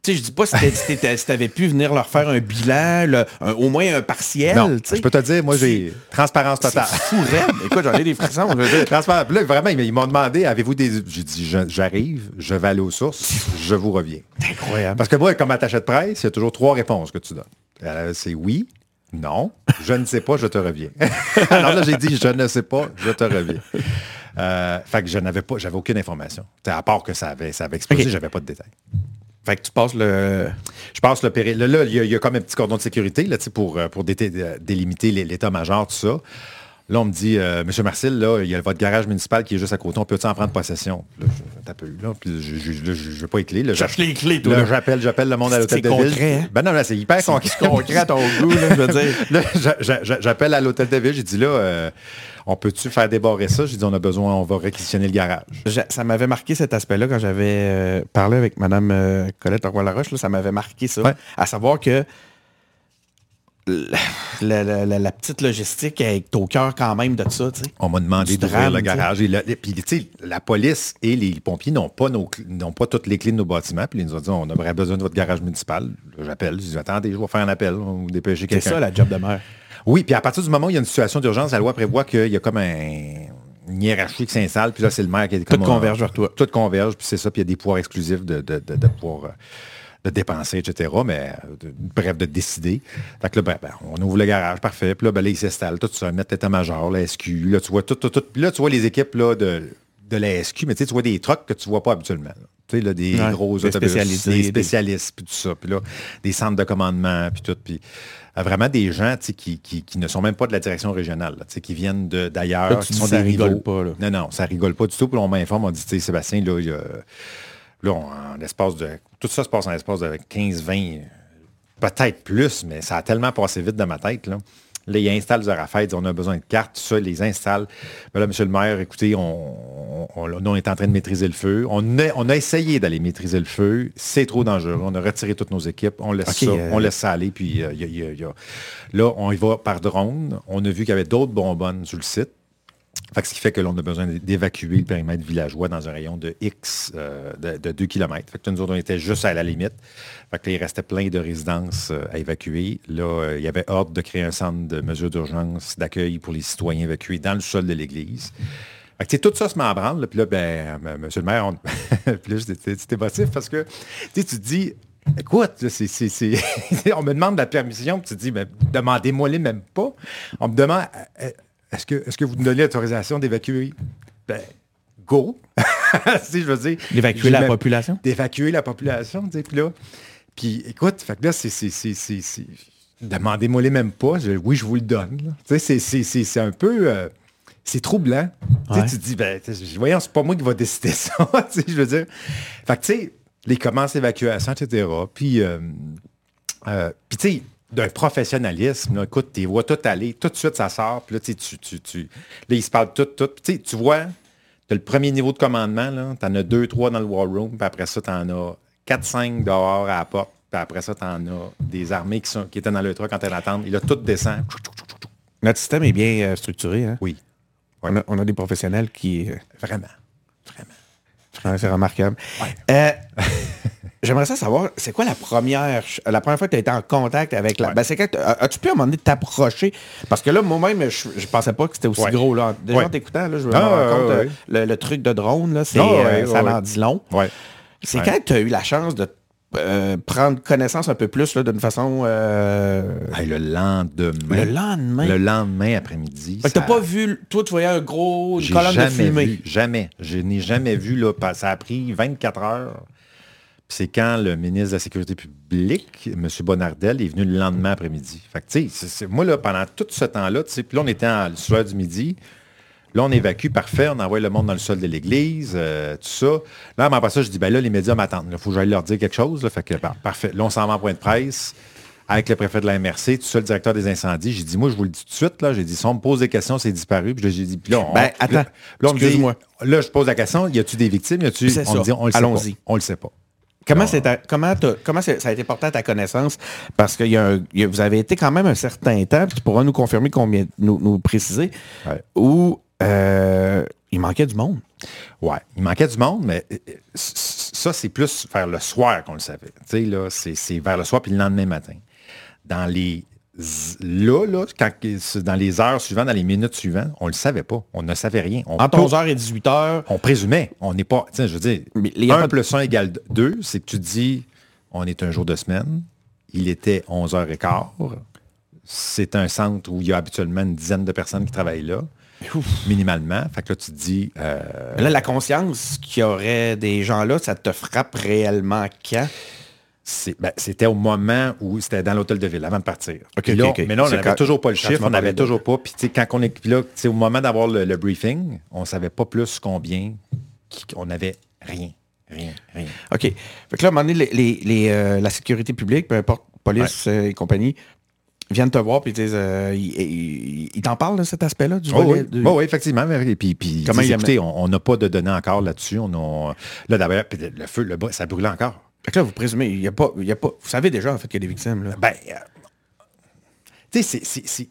Tu sais, je dis pas si t'avais pu venir leur faire un bilan, le- un- au moins un partiel. Non, je peux te dire, moi, j'ai transparence totale. fou. Écoute, j'en ai des frissons. Transparence. Là, vraiment, ils m'ont demandé, avez-vous des... J'ai dit, j'arrive, je vais aller aux sources, je vous reviens. C'est incroyable. Parce que moi, comme attaché de presse, il y a toujours trois réponses que tu donnes. Euh, c'est oui, non, je ne sais pas, je te reviens. Alors là, j'ai dit, je ne sais pas, je te reviens. Euh, fait que je n'avais pas, j'avais aucune information. À part que ça avait, ça avait explosé, Ok. j'avais pas de détails. Fait que tu passes le... Je pense le péri... Là, il y, a- comme un petit cordon de sécurité là, pour, euh, pour dé- dé- délimiter l'état-major, tout ça. Là, on me dit, euh, Monsieur Marcel, là, il y a votre garage municipal qui est juste à côté. On peut-tu en prendre possession? Là, je peu, là. Puis je ne vais pas les clés. Là, Cherche les clés, toi, Là, là. j'appelle, j'appelle le monde à l'hôtel C'est de ville. concret, hein? Ben non, là, c'est hyper concret. concret à ton goût, là, je veux dire. Là, j'appelle à l'hôtel de ville. J'ai dit, là, euh, on peut-tu faire débarrer ça? J'ai dit, on a besoin, on va réquisitionner le garage. Je- ça m'avait marqué cet aspect-là quand j'avais euh, parlé avec Mme euh, Colette Roy-Laroche. là, Ça m'avait marqué ça. Ouais. À savoir que la, la- la- la petite logistique est au cœur quand même de ça. On m'a demandé d'ouvrir le garage. Et, et puis, la police et les pompiers n'ont pas, nos cl- n'ont pas toutes les clés de nos bâtiments. Puis ils nous ont dit, on aurait besoin de votre garage municipal. J'appelle. Je dis, attendez, je vais faire un appel. On va dépêcher C'est quelqu'un. ça la job de maire. Oui, puis à partir du moment où il y a une situation d'urgence, la loi prévoit qu'il y a comme un, une hiérarchie qui s'installe. Puis là, c'est le maire qui est comme... converge vers toi. Tout converge. Puis c'est ça. Puis il y a des pouvoirs exclusifs de, de, de, de pouvoir... euh, de dépenser, etc. Mais euh, de- bref, de décider. Fait que là, ben, ben, on ouvre le garage, parfait. Puis là, ben, là, ils s'installent, tout ça, mettre l'état-major, la SQ. Là, tu vois tout, tout, tout. Puis là, tu vois les équipes là, de, de la SQ, mais tu vois des trucks que tu vois pas habituellement. là. Tu sais, là, des Ouais, gros des autobus, spécialisés, des spécialistes, puis tout ça. Puis là, des centres de commandement, puis tout. Puis euh, vraiment des gens tu sais, qui, qui, qui ne sont même pas de la direction régionale, là, tu sais, qui viennent d'ailleurs, qui sont des rigole pas, là. Non, non, ça rigole pas du tout. Puis là, on m'informe, on dit, tu sais, Sébastien, là, il y a- là, on- en l'espace de... Tout ça se passe en l'espace de 15, 20, peut-être plus, mais ça a tellement passé vite dans ma tête, là. Là, ils installent disent, on a besoin de cartes, tout ça, ils les installent. Ben là, monsieur le maire, écoutez, on, on, est en train de maîtriser le feu. On a, on a essayé d'aller maîtriser le feu. C'est trop dangereux. On a retiré toutes nos équipes. On laisse ça, euh, on laisse ça aller. Puis, euh, il y a- il y a- il y a- là, on y va par drone. On a vu qu'il y avait d'autres bonbonnes sur le site. Que ce qui fait que l'on a besoin d'évacuer le périmètre villageois dans un rayon de X euh, de, de 2 km. Fait que nous on était juste à la limite. Il restait plein de résidences euh, à évacuer. Là, euh, il y avait ordre de créer un centre de mesures d'urgence, d'accueil pour les citoyens évacués dans le sol de l'église. Tout ça se met. Puis là, ben, monsieur le maire, on... j'étais émotif parce que tu te dis, écoute, on me demande la permission, tu te dis, ben, demandez-moi-les même pas. On me demande, est-ce que, est-ce que vous nous donnez l'autorisation d'évacuer? Ben, go. si je veux dire. D'évacuer la population? D'évacuer la population, tu sais, puis là. Puis écoute, fait que là, c'est. c'est- c'est- c'est- c'est- Demandez-moi les même pas. Je- oui, je vous le donne. Tu sais, c'est- c'est- c'est c'est un peu. euh, c'est troublant. Tu sais. Tu te dis, ben, voyons, c'est pas moi qui va décider ça. tu sais, je veux dire. Fait que, tu sais, les commences d'évacuation, etc. Puis, euh, euh, puis tu sais, d'un professionnalisme, là, écoute, tu vois tout aller, tout de suite ça sort, puis là, tu, tu, tu, là, ils se parlent tout, tout. Puis, tu sais, tu vois, tu as le premier niveau de commandement, tu en as deux, trois dans le war room, puis après ça, tu en as quatre, cinq dehors à la porte, puis après ça, tu en as des armées qui, sont, qui étaient dans le truck quand elles attendent, et là, tout descend. Notre système est bien euh, structuré. hein? Oui, On, a, on a des professionnels qui... euh, vraiment, vraiment. Ouais, c'est remarquable. Euh, J'aimerais ça savoir, c'est quoi la première la première fois que tu as été en contact avec la. Ouais. Ben, c'est quand as-tu pu à un moment donné t'approcher? Parce que là, moi-même, je, je pensais pas que c'était aussi gros. Là. Déjà en t'écoutant, je me Ah, rends compte, euh, le, le truc de drone, là, c'est, Ah, euh, ça en dit long. C'est quand tu as eu la chance de euh, prendre connaissance un peu plus là, d'une façon. euh, Hey, le lendemain. le lendemain. Le lendemain après-midi. T'as ça- pas vu, toi, tu voyais un gros, une J'ai colonne de jamais fumée. vu, jamais. Je n'ai jamais vu, là, ça a pris 24 heures. c'est quand le ministre de la Sécurité publique, M. Bonardel, est venu le lendemain après-midi. Fait que, tu moi, là, pendant tout ce temps-là, tu puis là, on était en le soir du midi. Là, on évacue, parfait, on envoie le monde dans le sol de l'église, euh, tout ça. Là, mais après ça, je dis, ben là, les médias m'attendent. Il faut que j'aille leur dire quelque chose. Là, fait que, par- parfait. Là, on s'en va en point de presse avec le préfet de la MRC, tout ça, le directeur des incendies. J'ai dit, moi, je vous le dis tout de suite, là, j'ai dit, si on me pose des questions, c'est disparu. Puis j'ai dit, puis là, on, Ben, attends, là, là, on me dit, là, je pose la question, y a-tu des victimes? Y a-tu, on ça. dit, on le sait Allons-y. pas. On le sait pas. Comment, c'est ça a été porté à ta connaissance? Parce que il y a un- il y a- vous avez été quand même un certain temps, tu pourras nous confirmer combien, nous, nous préciser, Ouais. où euh, il manquait du monde. Ouais, il manquait du monde, mais euh, euh, ça, c'est plus vers le soir qu'on le savait. Tu sais, là, c'est vers le soir puis le lendemain matin. Dans les là, là, quand, dans les heures suivantes, dans les minutes suivantes, on le savait pas. On ne savait rien. On, Entre 11h et 18h, on présumait. On n'est pas. Je veux dire, Mais il y a 1 pas de- plus 1 égale 2, c'est que tu dis on est un jour de semaine. Il était 11h15. C'est un centre où il y a habituellement une dizaine de personnes qui travaillent là, minimalement. Fait que là, tu te dis. euh, là, la conscience qu'il y aurait des gens là, ça te frappe réellement quand? Ben, c'était au moment où c'était dans l'hôtel de ville, avant de partir. Ok, Puis là, ok, ok. Mais là, on n'avait toujours pas le chiffre, on n'avait toujours pas. Puis tu sais, quand on est, là, au moment d'avoir le, le briefing, on ne savait pas plus combien, on n'avait rien, rien, rien. OK. Fait que là, à un moment donné, les, les- les, euh, la sécurité publique, peu importe, police euh, et compagnie, viennent te voir puis ils disent, euh, ils, ils- ils t'en parlent de cet aspect-là du Oh, volet oui. du- Bon, oui, effectivement. mais- Puis, puis Comment disent, écoutez, on on n'a pas de données encore là-dessus. On a, là, d'abord, puis le feu, le bras, ça brûlait encore. Fait que là, vous présumez, il y a pas, y a pas, vous savez déjà en fait qu'il y a des victimes là. Ben, euh, tu sais, c'est-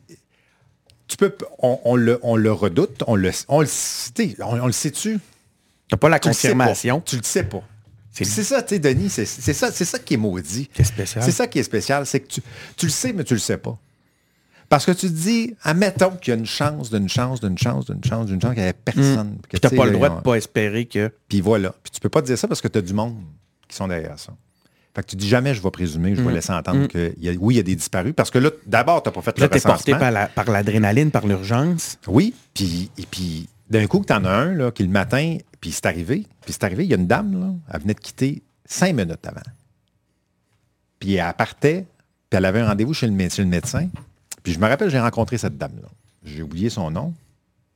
Tu peux, on, on le, on le redoute, on le, on le, on, on le sait-tu? Pas la Tu sais pas. confirmation. Tu le sais pas. C'est- ça, tu sais, Denis, c'est ça, ça qui est maudit. C'est spécial. C'est ça qui est spécial, c'est que tu, tu le sais, mais tu le sais pas. Parce que tu te dis, admettons qu'il y a une chance, d'une chance, d'une chance, d'une chance, d'une chance, qu'il n'y avait personne. que, Puis tu sais, pas le là, droit ont- de pas espérer que. Puis voilà. Puis tu peux pas te dire ça parce que tu as du monde qui sont derrière ça. Fait que tu dis jamais, je vais présumer, Mm. je vais laisser entendre que il y a- oui, il y a des disparus. Parce que là, d'abord, tu n'as pas fait Là, le porté recensement. par la- par l'adrénaline, par l'urgence. Oui, puis, et puis d'un coup, tu en as un là, qui le matin, puis c'est arrivé. Puis c'est arrivé, il y a une dame, là, elle venait de quitter cinq minutes avant. Puis elle partait, puis elle avait un rendez-vous chez le, mé- chez le médecin. Puis je me rappelle, j'ai rencontré cette dame-là. J'ai oublié son nom.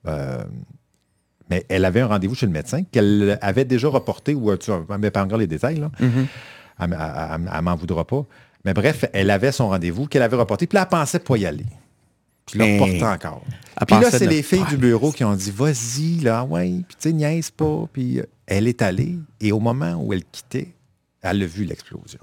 Euh, mais elle avait un rendez-vous chez le médecin qu'elle avait déjà reporté, ou tu ne pas encore les détails, là. Elle, elle m'en voudra pas. Mais bref, elle avait son rendez-vous qu'elle avait reporté, puis là, elle pensait pas y aller. Puis là, reportait encore. Puis là, c'est de les filles du bureau qui ont dit, vas-y, là, ouais, puis tu sais, niaise pas. Puis euh, elle est allée, et au moment où elle quittait, elle a vu l'explosion.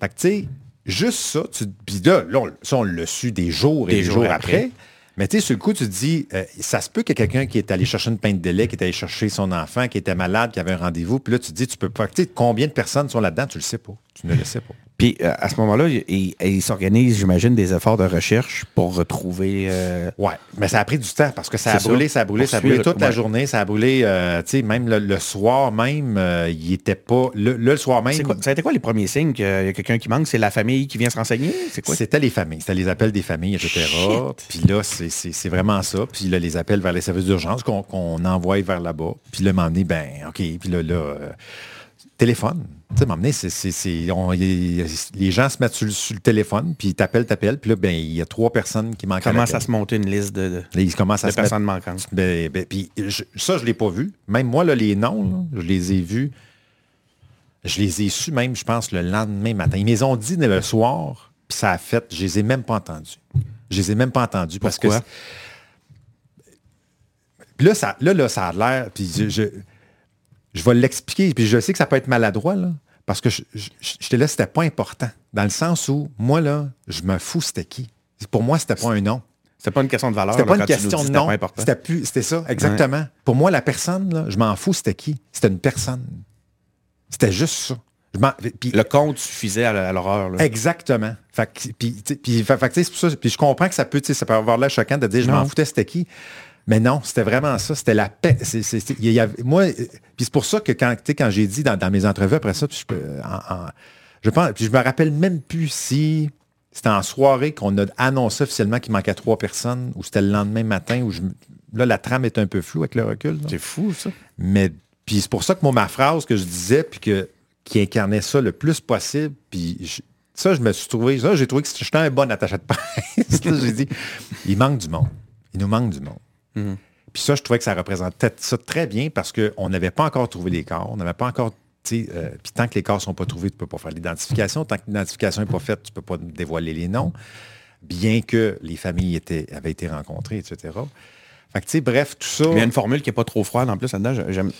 Fait que, tu sais, juste ça, tu, puis là, là, on- ça, on l'a su des jours et Des des, jours jours, après. après. Mais tu sais, sur le coup, tu te dis, euh, ça se peut qu'il y ait quelqu'un qui est allé chercher une pinte de lait, qui est allé chercher son enfant, qui était malade, qui avait un rendez-vous. Puis là, tu te dis, tu peux pas. Tu sais, combien de personnes sont là-dedans, tu le sais pas. Tu ne le sais pas. Puis euh, à ce moment-là, il, il- il s'organise, j'imagine, des efforts de recherche pour retrouver. euh, Ouais, mais ça a pris du temps parce que ça a ça. brûlé, ça a brûlé, ça a brûlé toute la journée, ça a brûlé, euh, tu sais, même le, le soir même, il était pas, le, le soir même, quoi- ça a été quoi les premiers signes qu'il y a quelqu'un qui manque? C'est la famille qui vient se renseigner? C'est quoi? c'était les familles, c'était les appels des familles, etc. Shit. Puis là, c'est- vraiment ça. Puis là, les appels vers les services d'urgence qu'on envoie vers là-bas. Puis là, m'emmener, ben, OK. Puis là, là, téléphone. Tu sais, les gens se mettent sur, le- sur le téléphone, puis ils t'appellent, t'appellent. Puis là, ben, il y a trois personnes qui manquent à Commence à se monter une liste de, de- Là, ils commencent à de se mettre personnes manquantes. Ben, ben, puis je- ça, je ne l'ai pas vu. Même moi, là, les noms, là, je les ai vus. Je les ai su même, je pense, le lendemain matin. Ils me les ont dit le soir, puis ça a fait, je les ai même pas entendus. Je les ai même pas entendus parce que... Pourquoi? Puis là, ça, là, là, ça a l'air, puis je, je, je vais l'expliquer, puis je sais que ça peut être maladroit, là, parce que je, je, j'étais là, c'était pas important. Dans le sens où, moi, là, je me fous c'était qui? Pour moi, c'était pas un nom. C'était pas une question de valeur. C'était pas une question de nom. C'était ça, exactement. Pour moi, la personne, là, je m'en fous, c'était qui? C'était une personne. C'était juste ça. Je Le compte suffisait à l'horreur. exactement. Puis, c'est pour ça. Puis je comprends que ça peut, ça peut avoir l'air choquant de dire je m'en foutais, c'était qui? Mais non, c'était vraiment ça. C'était la paix. C'est- c'est- c'est- il y avait- moi, puis c'est pour ça que quand, quand j'ai dit dans, dans mes entrevues après ça, puis je, peux- en- en- je pense, puis je me rappelle même plus si c'était en soirée qu'on a annoncé officiellement qu'il manquait trois personnes ou c'était le lendemain matin où je, là, la trame est un peu floue avec le recul. là. C'est fou, ça. Mais Puis c'est pour ça que moi, ma phrase que je disais, puis que, qui incarnait ça le plus possible, puis je- ça, je me suis trouvé, ça, j'ai trouvé que j'étais un bon attaché de presse. J'ai dit, il manque du monde. Il nous manque du monde. Puis ça, je trouvais que ça représentait ça très bien parce qu'on n'avait pas encore trouvé les corps. On n'avait pas encore. euh, puis tant que les corps ne sont pas trouvés, tu ne peux pas faire l'identification. Tant que l'identification n'est pas faite, tu ne peux pas dévoiler les noms. Bien que les familles étaient, avaient été rencontrées, etc. Fait que, tu sais, bref, tout ça. Il y a une formule qui n'est pas trop froide en plus là-dedans. J'aime-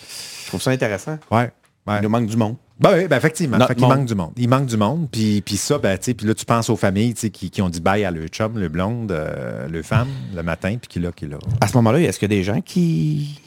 Je trouve ça intéressant. Ouais. ouais. Il nous manque du monde. Ben oui, ben effectivement. Fait monde. manque du monde. Il manque du monde. Puis, puis ça, ben, tu sais, puis là, tu penses aux familles tu sais, qui, qui ont dit bye à leur chum, le blonde, euh, le femme, le matin, puis qui là, qui là. À ce moment-là, est-ce qu'il y a des gens qui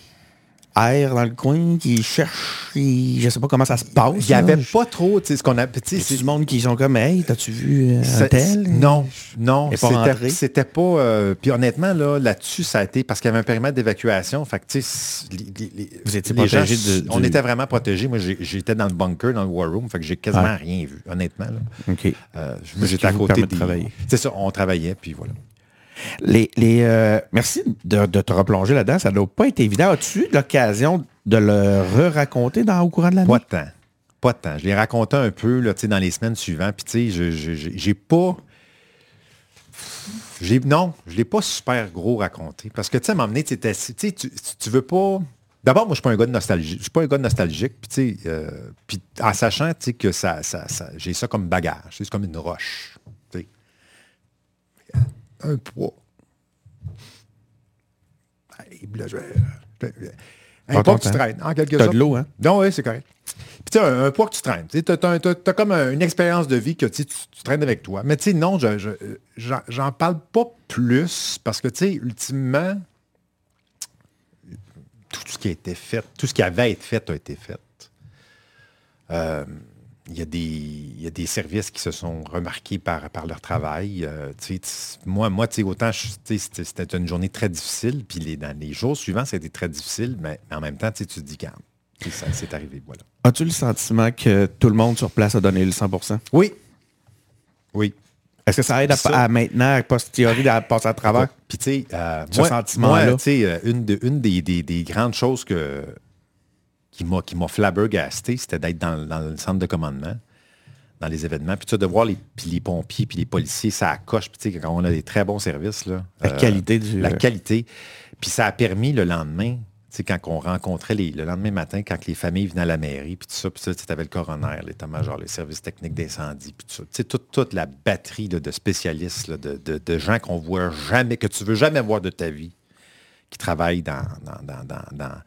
errent dans le coin, qui cherchent, qui- je sais pas comment ça se passe. Il n'y avait pas trop, tu sais, ce qu'on a. C'est du monde qui sont comme, hey, t'as-tu vu euh, un C'est- tel? Non, non, c'était- pas. euh, puis honnêtement, là, là-dessus, ça a été parce qu'il y avait un périmètre d'évacuation. Fait que, tu sais, les- les- Vous étiez les gens, de- On était vraiment protégés. Moi, j'étais dans le bunker, dans le war room. Fait que j'ai quasiment rien vu, honnêtement. là. OK. Euh, j'étais à côté de travailler? C'est ça, on travaillait, puis voilà. Les, les, euh, merci de, de te replonger là-dedans. Ça doit pas être évident. As-tu eu l'occasion de le re-raconter dans, au courant de l'année? Pas de temps. Pas de temps. Je l'ai raconté un peu là, dans les semaines suivantes. Puis, tu sais, pas. Non, je ne l'ai pas super gros raconté. Parce que, tu sais, donné, tu tu veux pas. D'abord, moi, je ne suis pas un gars de nostalgie. Je suis pas un gars de nostalgique. Puis, euh, en sachant que ça, ça, ça- j'ai ça comme bagage. C'est comme une roche. Un poids. Hey, là, je vais- je vais- Un poids que tu traînes, en quelque sorte. de l'eau, hein? Non, oui, c'est correct. Puis tu sais, un, un poids que tu traînes. Tu as, comme un- une expérience de vie que tu, traînes avec toi. Mais tu sais, non, je- je- j'en j'en parle pas plus parce que, tu sais, ultimement, tout ce qui a été fait, tout ce qui avait à être fait a été fait. Euh, Il y, a des, il y a des services qui se sont remarqués par, par leur travail. Euh, moi, autant c'était une journée très difficile, puis les, dans les jours suivants, c'était très difficile, mais en même temps, tu te dis, quand ça c'est arrivé, voilà. As-tu le sentiment que tout le monde sur place a donné le 100% Oui. Oui. Est-ce que ça aide à, Ça- à maintenant, à posteriori, à passer à travers? Puis tu sais, euh, Ce moi, tu sais, euh, une, de- une des, des- des grandes choses que, qui m'a qui m'a flabbergasté, c'était d'être dans, dans le centre de commandement, dans les événements, puis de voir les, puis les pompiers, puis les policiers, ça accroche, puis tu sais, quand on a des très bons services, là, La euh, qualité du... la qualité. Puis ça a permis le lendemain, tu sais, quand on rencontrait les, le lendemain matin, quand les familles venaient à la mairie, puis tout ça, puis ça, tu avais le coroner, l'état-major, les services techniques d'incendie, puis tout ça. Tu sais, toute, toute la batterie là, de spécialistes, là, de, de- de gens qu'on voit jamais, que tu veux jamais voir de ta vie, qui travaillent dans, dans- dans- dans- dans-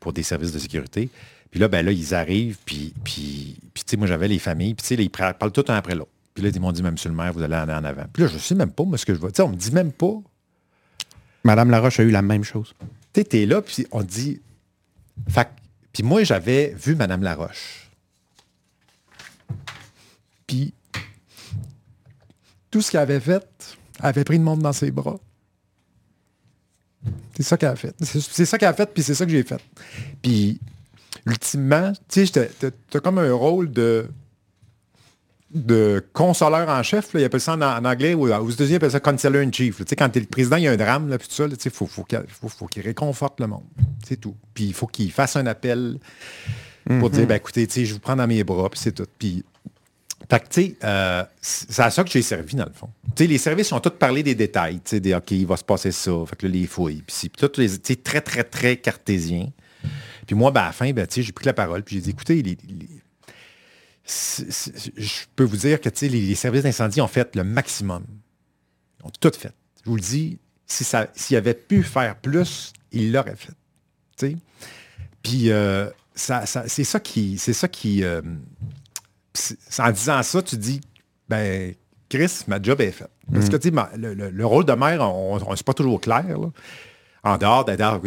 pour des services de sécurité. Puis là, ben là, ils arrivent, puis, puis, puis tu sais, moi, j'avais les familles, puis tu sais, ils parlent tout un après l'autre. Puis là, ils m'ont dit, monsieur le maire, vous allez aller en avant. Puis là, je sais même pas, moi, ce que je vois. Tu sais, on me dit même pas, Madame Laroche a eu la même chose. tu t'es là, puis on dit. Fait puis moi, j'avais vu Madame Laroche. Puis tout ce qu'elle avait fait, elle avait pris le monde dans ses bras. C'est ça qu'elle a fait. C'est ça qu'elle a fait, puis c'est ça que j'ai fait. Puis, ultimement, tu sais, t'as comme un rôle de de consoleur en chef, là, ils appellent ça en, en anglais, ou aux États-Unis, ils appellent ça counselor in chief. là. Tu quand t'es le président, il y a un drame, là, puis tout ça, tu sais, faut, faut qu'il faut, faut qu'il réconforte le monde. C'est tout. Puis il faut qu'il fasse un appel pour dire, ben écoutez, tu je vous prends dans mes bras, puis c'est tout. Puis, fait que, tu sais, euh, c'est à ça que j'ai servi, dans le fond. Les services ont tous parlé des détails, tu sais, des, OK, il va se passer ça, que là, les fouilles, puis tout, tu très, très, très cartésien. Puis moi, ben, à la fin, ben, tu sais, j'ai pris la parole, puis j'ai dit, écoutez, les- je peux vous dire que les, les services d'incendie ont fait le maximum. Ils ont tout fait. Je vous le dis, s'ils avaient pu faire plus, ils l'auraient fait. Puis euh, c'est ça qui. C'est ça qui. euh, en disant ça, tu dis, ben, Chris, ma job est faite. Parce que tu sais, le, le- le rôle de maire, on, c'est pas toujours clair. là. En dehors d'être ah,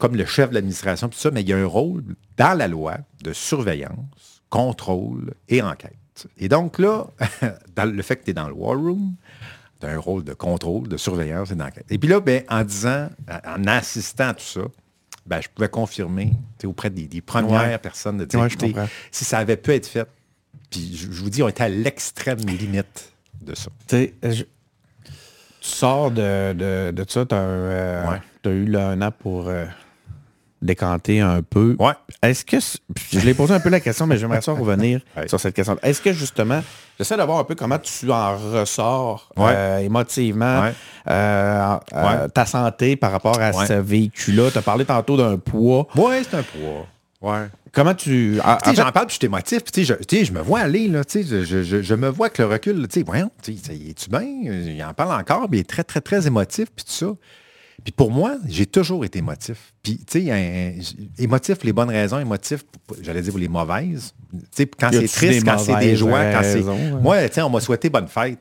comme le chef de l'administration, tout ça, mais il y a un rôle dans la loi de surveillance, contrôle et enquête. Et donc là, dans le fait que tu es dans le war room, tu as un rôle de contrôle, de surveillance et d'enquête. Et puis là, ben, en disant, en assistant à tout ça, ben, je pouvais confirmer auprès des, des premières Ouais. personnes de dire, Ouais, écoutez, si ça avait pu être fait, puis je, je vous dis, on était à l'extrême limite de ça. Tu sais, je- tu sors de, de, de ça, tu as, Ouais. eu là, un an pour euh, décanter un peu. Ouais. Est-ce que, je l'ai posé un peu la question, mais j'aimerais ça revenir Ouais. sur cette question. Est-ce que justement, j'essaie de voir un peu comment tu en ressors euh, émotivement, euh, euh, ta santé par rapport à ce véhicule-là? Tu as parlé tantôt d'un poids. Ouais, c'est un poids. Ouais. Comment tu... j'en parle, puis je suis émotif, puis tu sais, je, je me vois aller, là, tu sais, je, je- je- me vois avec le recul, tu sais, voyons, tu sais, es-tu bien? Il en parle encore, mais il est très, très, très émotif, puis tout ça. Puis pour moi, j'ai toujours été émotif. Puis, tu sais, émotif, les bonnes raisons, émotif, j'allais dire pour les mauvaises. Tu sais, quand c'est triste, quand c'est des joies, quand c'est... ouais? Moi, tu sais, on m'a souhaité bonne fête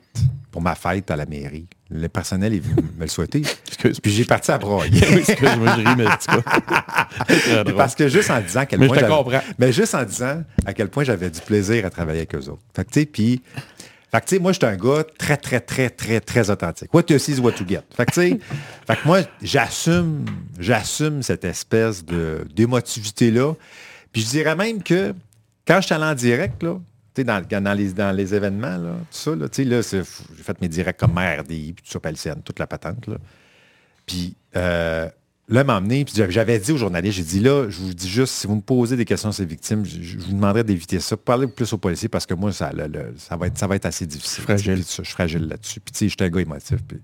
pour ma fête à la mairie. Le personnel est venu me le souhaiter. Excuse. Puis j'ai parti à broyer. Excuse-moi, je ris, mais. C'est parce que juste en disant à quel Mais point je te j'avais- comprends. Mais juste en disant à quel point j'avais du plaisir à travailler avec eux autres. Fait que tu sais, puis fait que tu sais, moi j'étais un gars très très très très très authentique. What you see is what you get. Fait que tu sais, fait que moi j'assume j'assume cette espèce de d'émotivité là. Puis je dirais même que quand je suis allé en direct là, tu sais, dans, dans, les, dans les événements, là, tout ça, là, tu sais, là, j'ai fait mes directs comme RDI, puis tout ça, PLCN, toute la patente, là. Puis euh, là, emmené, puis j'avais- dit aux journalistes, j'ai dit là, je vous dis juste, si vous me posez des questions sur les victimes, je, je vous demanderai d'éviter ça. Parlez plus aux policiers parce que moi, ça, le- le- ça, va, être, ça va être assez difficile. Fragile. Je suis fragile là-dessus. Puis tu sais, j'étais un gars émotif. Puis,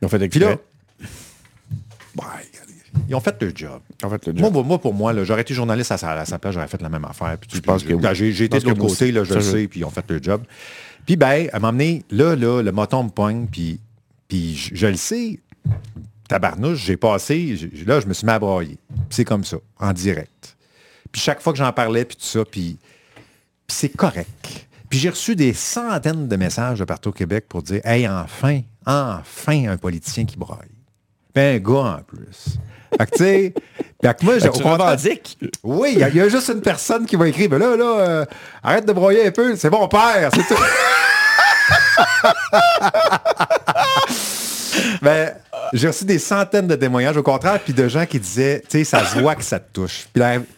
Ils ont fait puis là, ouais, ils ont fait leur job. En fait, le job. moi, moi, pour moi, j'aurais été journaliste à sa, à sa place, j'aurais fait la même affaire. Puis, Je pense que oui. j'ai, été de l'autre côté, là, je le sais, puis ils ont fait leur job. Puis, ben, à m'emmener, là, là, le moton me pogne, puis, puis je, je le sais, tabarnouche, j'ai passé, là, je me suis mis à. Puis C'est comme ça, en direct. Puis chaque fois que j'en parlais, puis tout ça, puis, puis c'est correct. Puis j'ai reçu des centaines de messages de partout au Québec pour dire Hey, enfin, enfin un politicien qui braille. Ben, un gars en plus. Fait que, tu sais, fait que moi, j'ai- Fait au contraire- oui, il y, a- il y a juste une personne qui va écrire, mais là, là, euh, arrête de broyer un peu, c'est mon père, c'est tout. Mais j'ai reçu des centaines de témoignages, au contraire, puis de gens qui disaient, tu sais, ça se voit que ça te touche.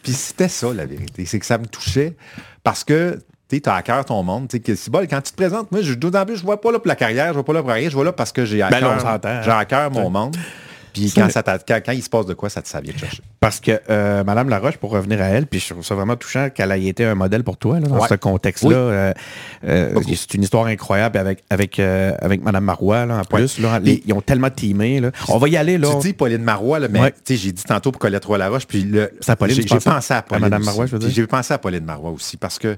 Puis, c'était ça, la vérité, c'est que ça me touchait parce que tu as à cœur ton monde. Tu sais, que bon, quand tu te présentes, moi, je, d'autant plus, je vois pas là pour la carrière, je vois pas là pour rien, je vois là parce que j'ai à Ben là, on cœur, s'entend. j'ai à cœur mon monde. Puis quand, ça quand, quand il se passe de quoi, ça, te- vient te chercher. Parce que euh, Madame Laroche, pour revenir à elle, puis je trouve ça vraiment touchant qu'elle ait été un modèle pour toi là, dans Ouais. ce contexte-là. Oui. Euh, euh, c'est une histoire incroyable avec avec euh, avec Madame Marois là, en plus. Là, les- ils ont tellement teamé. Là. On va y aller là. Tu dis Pauline Marois, là, mais Ouais. j'ai dit tantôt pour Colette Roy-Laroche, puis le, C'est à Pauline, j'ai pensé à Pauline. Madame. Marois, je veux Puis dire? J'ai pensé à Pauline Marois aussi, parce que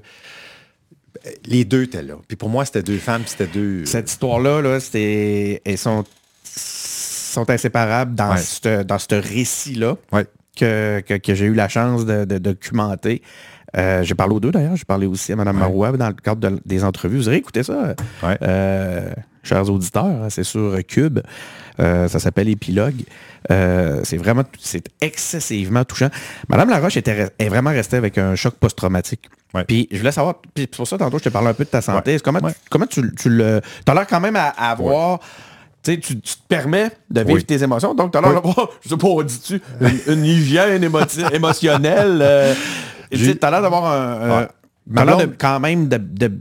les deux étaient là. Puis pour moi, c'était deux femmes, puis c'était deux... Cette histoire-là, là, c'était. Elles sont, sont inséparables dans Ouais. ce dans ce récit-là Ouais. que, que, que j'ai eu la chance de, de documenter. Euh, j'ai parlé aux deux d'ailleurs, j'ai parlé aussi à Mme Marois dans le cadre de- des entrevues. Vous aurez écouté ça, Ouais. euh, chers auditeurs, hein, c'est sur Cube. Euh, ça s'appelle Épilogue. Euh, c'est vraiment, c'est excessivement touchant. Madame Laroche était, est vraiment restée avec un choc post-traumatique. Ouais. Puis je voulais savoir, puis pour ça tantôt je te parlais un peu de ta santé. Ouais. Comment, Ouais. tu, comment tu, tu le... Tu as l'air quand même à, à avoir... Tu tu, te permets de vivre Oui. tes émotions. Donc, tu as l'air Oui. d'avoir, je sais pas, on dit-tu, une, une hygiène émoti- émotionnelle. euh, tu t'as l'air d'avoir un... Ouais. De, blonde- quand même de, de-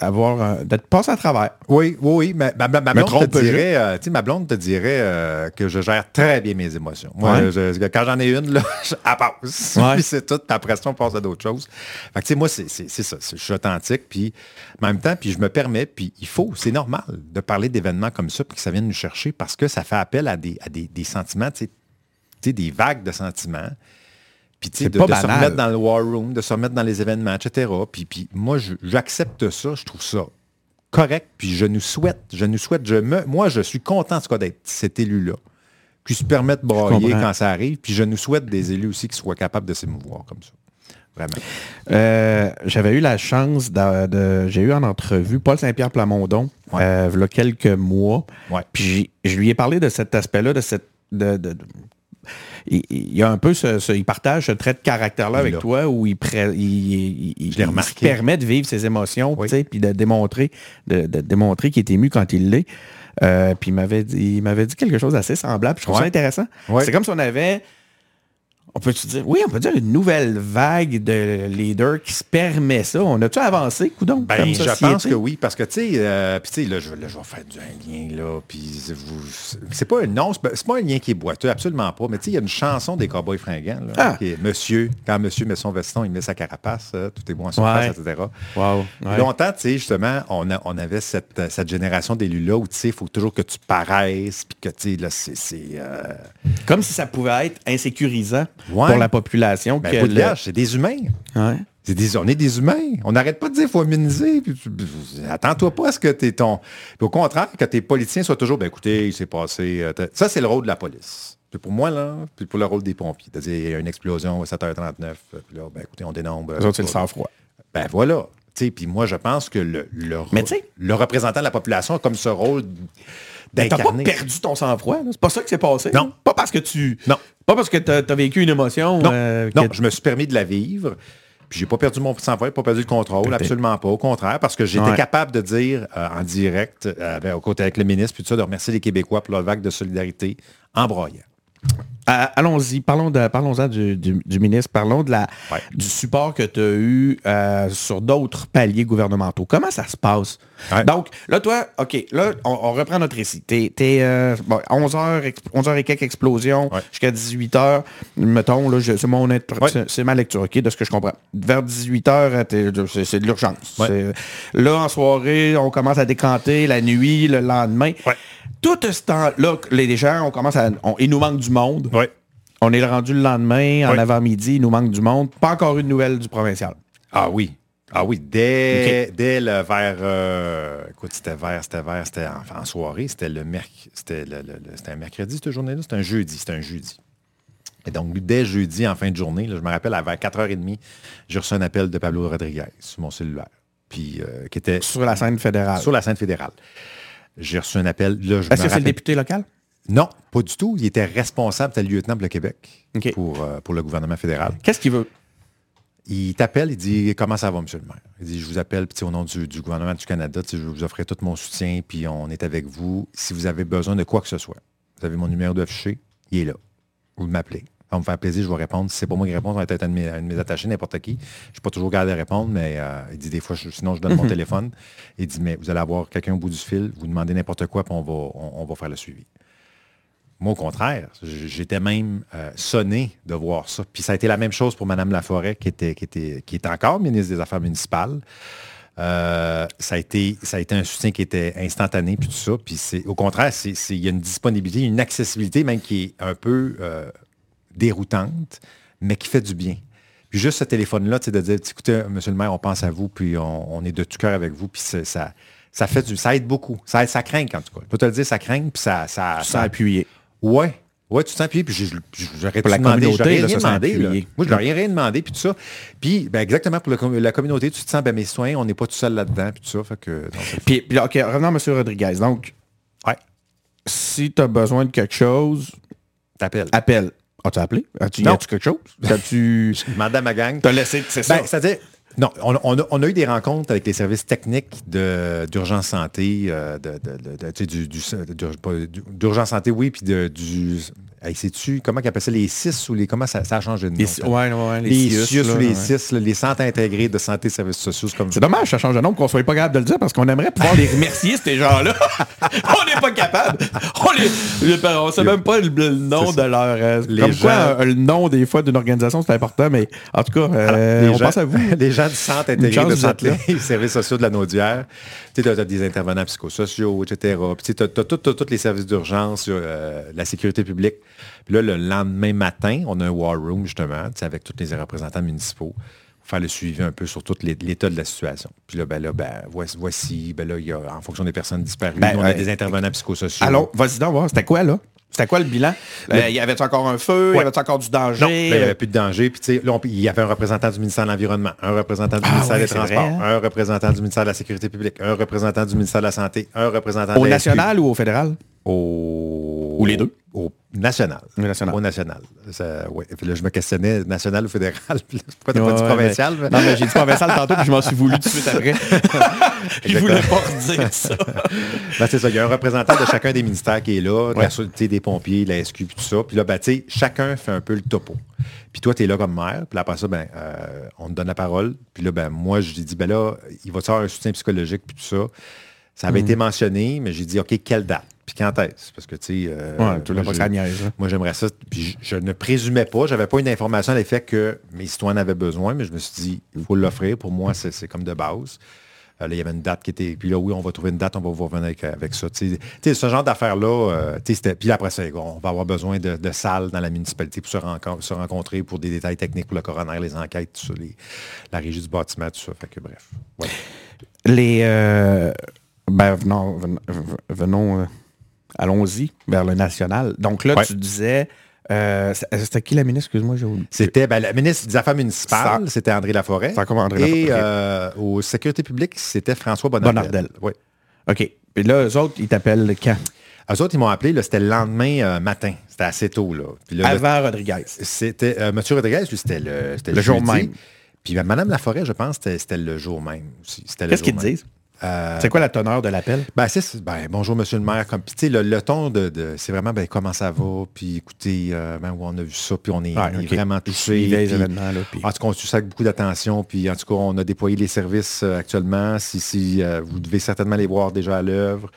avoir de te passer à travers. Oui, oui, oui. Ma, ma- ma- blonde te dirait, euh, tu sais, ma blonde te dirait euh, que je gère très bien mes émotions. Moi, Ouais. je- quand j'en ai une, là, je- elle passe. Ouais. puis c'est tout. Après ça, on passe à d'autres choses. Fait que, tu sais, moi, c'est ça. Je suis authentique. Puis, en même temps, puis je me permets, puis il faut, c'est normal de parler d'événements comme ça, puis que ça vienne nous chercher parce que ça fait appel à des, à des, des sentiments, tu sais, tu sais, des vagues de sentiments. Puis, tu sais, C'est de, pas de se remettre dans le war room, de se remettre dans les événements, etc. Puis, puis moi, j'accepte ça, je trouve ça correct, puis je nous souhaite, je nous souhaite, je me, moi, je suis content, en tout cas, d'être cet élu-là, qui se permet de brailler comprends. quand ça arrive, puis je nous souhaite des élus aussi qui soient capables de s'émouvoir comme ça. Vraiment. Euh, J'avais eu la chance de, de- j'ai eu en entrevue Paul Saint-Pierre Plamondon, Ouais. euh, il y a quelques mois. Ouais. Puis je lui ai parlé de cet aspect-là, de cette. De, de- de- il, a un peu ce, ce- il partage ce trait de caractère-là avec toi où il, pré- il, il- se permet de vivre ses émotions, Oui. puis de démontrer, de, de démontrer qu'il est ému quand il l'est. Euh, puis il m'avait dit, il m'avait dit quelque chose d'assez semblable. Je trouve Ouais. ça intéressant. Ouais. C'est comme si on avait on peut dire, oui, on peut dire une nouvelle vague de leaders qui se permet ça. On a-tu avancé, coudon? Ben, comme je pense que oui, parce que, tu sais, euh, puis, tu sais, là, je, là, je vais faire du un lien, là, puis vous- c'est pas un non, c'est pas- un lien qui est boiteux, absolument pas, mais tu sais, il y a une chanson des Cowboys fringants, là, Ah. qui est Monsieur, quand Monsieur met son veston, il met sa carapace, euh, tout est bon en surface, Ouais. etc. Wow. ouais. Longtemps, tu sais, justement, on, a- on avait cette, cette génération d'élus-là où, tu sais, il faut toujours que tu paraisses, puis que, tu sais, là, c'est... c'est, euh, Comme si ça pouvait être insécurisant Ouais. pour la population. ben, que de le- c'est des humains. Ouais. C'est des, on est des humains. On n'arrête pas de dire qu'il faut immuniser. Attends-toi pas à ce que tu es ton. Puis au contraire, que tes politiciens soient toujours, ben écoutez, il s'est passé. euh, ça, c'est le rôle de la police. Puis pour moi, là, puis pour le rôle des pompiers. C'est-à-dire, il y a une explosion à 7h39. euh, Puis là, ben écoutez, on dénombre. Les autres, c'est le sang-froid. Ben voilà. Tu sais, Puis moi, je pense que le, le, Mais le représentant de la population a comme ce rôle T'as pas d'incarner. perdu ton sang-froid. là. C'est pas ça qui s'est passé. Non. là. Pas parce que tu. Non. Pas parce que t'as as vécu une émotion. Non, euh, non, je me suis permis de la vivre. Puis j'ai pas perdu mon sang-froid, pas perdu le contrôle, absolument pas. Au contraire, parce que j'étais Ouais. capable de dire euh, en direct, euh, ben, au côté avec le ministre, puis tout ça, de remercier les Québécois pour leur vague de solidarité en broyant. Euh, Allons-y, parlons de, parlons-en du, du- du ministre, parlons de la, Ouais. du support que tu as eu euh, sur d'autres paliers gouvernementaux. Comment ça se passe? Ouais. Donc, là, toi, OK, là, on, on reprend notre récit. T'es, t'es, euh, bon, 11h, 11h et quelques explosions Ouais. jusqu'à 18h. Mettons, là, je- c'est, mon Ouais. c'est, c'est ma lecture, OK, de ce que je comprends. Vers 18h, c'est, c'est de l'urgence. C'est- là, en soirée, on commence à décanter la nuit, le lendemain. Tout ce temps-là, les gens, on commence à... on- il nous manque du monde. On est rendu le lendemain, en avant-midi, il nous manque du monde. Pas encore une nouvelle du provincial. Ah oui. Ah oui, dès, dès le vers. euh, écoute, c'était vers, c'était vers, c'était en, en soirée, c'était le mercredi. C'était le, le- le- c'était un mercredi, cette journée-là? C'était un jeudi. C'était un jeudi. Et donc, dès jeudi, en fin de journée, là, je me rappelle, à vers 4h30, j'ai reçu un appel de Pablo Rodriguez sur mon cellulaire. Puis, euh, qui était Sur la scène fédérale. sur la scène fédérale. J'ai reçu un appel. Là, je Est-ce que c'est le député local? Non, pas du tout. Il était responsable, c'était le lieutenant pour le Québec pour, euh, pour le gouvernement fédéral. Qu'est-ce qu'il veut? Il t'appelle, il dit Comment ça va, monsieur le maire? Il dit Je vous appelle puis, au nom du, du gouvernement du Canada, je vous offrir tout mon soutien, puis on est avec vous. Si vous avez besoin de quoi que ce soit, vous avez mon numéro d'affiché, il est là. Vous m'appelez. Ça va me faire plaisir, je vais répondre. Si c'est pas moi qui réponds, ça va être un de mes, un de mes attachés, n'importe qui. Je ne suis pas toujours garde à répondre, mais euh, il dit des fois, je- sinon je donne mon téléphone. Il dit Mais vous allez avoir quelqu'un au bout du fil, vous demandez n'importe quoi, puis on va, on- on va faire le suivi. Moi, au contraire, j'étais même euh, sonné de voir ça. Puis ça a été la même chose pour Mme Laforêt, qui était, qui était, qui est encore ministre des Affaires municipales. Euh, ça, a été, ça a été un soutien qui était instantané, puis tout ça. Puis c'est, au contraire, c'est, c'est- il y a une disponibilité, une accessibilité même qui est un peu euh, déroutante, mais qui fait du bien. Puis juste ce téléphone-là, sais, de dire, écoutez, monsieur le maire, on pense à vous, puis on, est de tout cœur avec vous, puis c'est- ça, ça fait du, ça aide beaucoup. Ça, ça craint, en tout cas. Je peux te le dire, ça craint, puis ça, ça, ça. Ouais. Ouais, tu te sens puis j'aurais tout demandé, là, rien ça, demandé. là. Moi, je n'aurais rien demandé, puis tout ça. Puis, ben, exactement, pour le la communauté, tu te sens, ben, mes soins, on n'est pas tout seul là-dedans, puis tout ça. Fait que, Puis, puis, OK, revenons à M. Rodriguez. Donc, ouais, si tu as besoin de quelque chose, t'appelles. appelle. As-tu appelé? As-tu as-tu quelque chose? As-tu... Demande à ma gang. T'as laissé, c'est ça. Ben, c'est-à-dire, non, on, a, eu des rencontres avec les services techniques d'urgence santé, d'urgence santé, oui, puis de, du... Hey, sais-tu, comment ils appellent ça, les CIS ou les... Comment ça, ça a changé de nom? Les- ouais, ouais, les les CIUS, CIUS là, ou les ouais. CIS, les centres intégrés de santé et services sociaux, c'est comme dommage, ça change de nom, qu'on soit pas capable de le dire, parce qu'on aimerait pouvoir les remercier, ces gens-là. on n'est pas capable. On les, on sait même pas le, le nom de leur... euh, Les comme quoi, gens- euh, le nom, des fois, d'une organisation, c'est important, mais en tout cas, euh, Les on gens- pense à vous. Les gens du centre intégré de santé et services sociaux de la Naudière. Tu as, des intervenants psychosociaux, etc. Tu as, tous les services d'urgence, euh, la sécurité publique. Puis là, le lendemain matin, on a un war room, justement, avec tous les représentants municipaux pour faire le suivi un peu sur tout l'é- l'état de la situation. Puis là, ben là, ben, voici, ben là, il y a, en fonction des personnes disparues, Ben, on a ouais. des intervenants psychosociaux. Allons, vas-y donc voir, c'était quoi, là? C'était quoi le bilan? Euh, y avait-tu encore un feu? Y Ouais. avait-tu encore du danger? Non, là, il n'y avait plus de danger. Puis, tu sais, là, il y avait un représentant du ministère de l'Environnement, un représentant du Ah ministère des Transports, vrai, hein? un représentant du ministère de la Sécurité publique, un représentant du ministère de la Santé, un représentant Au de SQ. national ou au fédéral? Au... Ou les deux? Au national. Au national. Au national. Ça, ouais. Puis là, je me questionnais, national ou fédéral? Puis là, Pourquoi t'as Ouais, pas dit provincial? mais- Non, mais j'ai dit provincial tantôt, puis je m'en suis voulu tout de suite après. je voulais pas redire ça. Ben, c'est ça, il y a un représentant de chacun des ministères qui est là, Ouais. des pompiers, la SQ, puis tout ça. Puis là, ben, tu sais, chacun fait un peu le topo. Puis toi, tu es là comme maire. Puis après ça, ben, euh, on te donne la parole. Puis là, ben, moi, j'ai dit, ben là, il va te avoir un soutien psychologique, puis tout ça. Ça avait été mentionné, mais j'ai dit, OK, quelle date? Puis quand est-ce? Parce que, tu sais... euh, Ouais, tout moi, hein. moi, j'aimerais ça. Puis je, je ne présumais pas, j'avais pas une information à l'effet que mes citoyens en avaient besoin, mais je me suis dit, il faut l'offrir. Pour moi, c'est comme de base. Euh, là, il y avait une date qui était. Puis là, oui, on va trouver une date, on va vous revenir avec, avec ça. Tu sais, ce genre d'affaires-là, euh, tu sais, c'était- puis après ça, on va avoir besoin de, de salles dans la municipalité pour se, renco- se rencontrer pour des détails techniques pour le coroner, les enquêtes, tout ça, les- la régie du bâtiment, tout ça. Fait que bref. Ouais. Les. euh, ben, venons, ven- venons, euh, allons-y vers le national. Donc là, Ouais. tu disais. euh, c'était qui la ministre, excuse-moi, j'ai oublié. C'était ben, la ministre des Affaires municipales, c'était André Laforêt. C'est encore André Et Laforêt. euh, aux sécurités publiques, c'était François Bonnardel. Bonnardel. Oui. OK. Puis là, eux autres, ils t'appellent quand? Eux autres, ils m'ont appelé, c'était le lendemain euh, matin. C'était assez tôt. Là. Puis là, le- Avant Rodriguez. c'était euh, Monsieur Rodriguez, lui, c'était le, c'était Le jour même. Puis Madame Laforêt, je pense, c'était, c'était le jour même aussi. C'était le Qu'est-ce qu'ils disent? Euh, C'est quoi la teneur de l'appel? ben, c'est, ben, bonjour, monsieur le maire. Comme, le, le ton de, de- c'est vraiment, ben, comment ça va? Puis, écoutez, euh, ben, on a vu ça, puis on est, vraiment touché. puis- En tout cas, on suit ça avec beaucoup d'attention. Puis, en tout cas, on a déployé les services euh, actuellement. Si, si vous devez certainement les voir déjà à l'œuvre.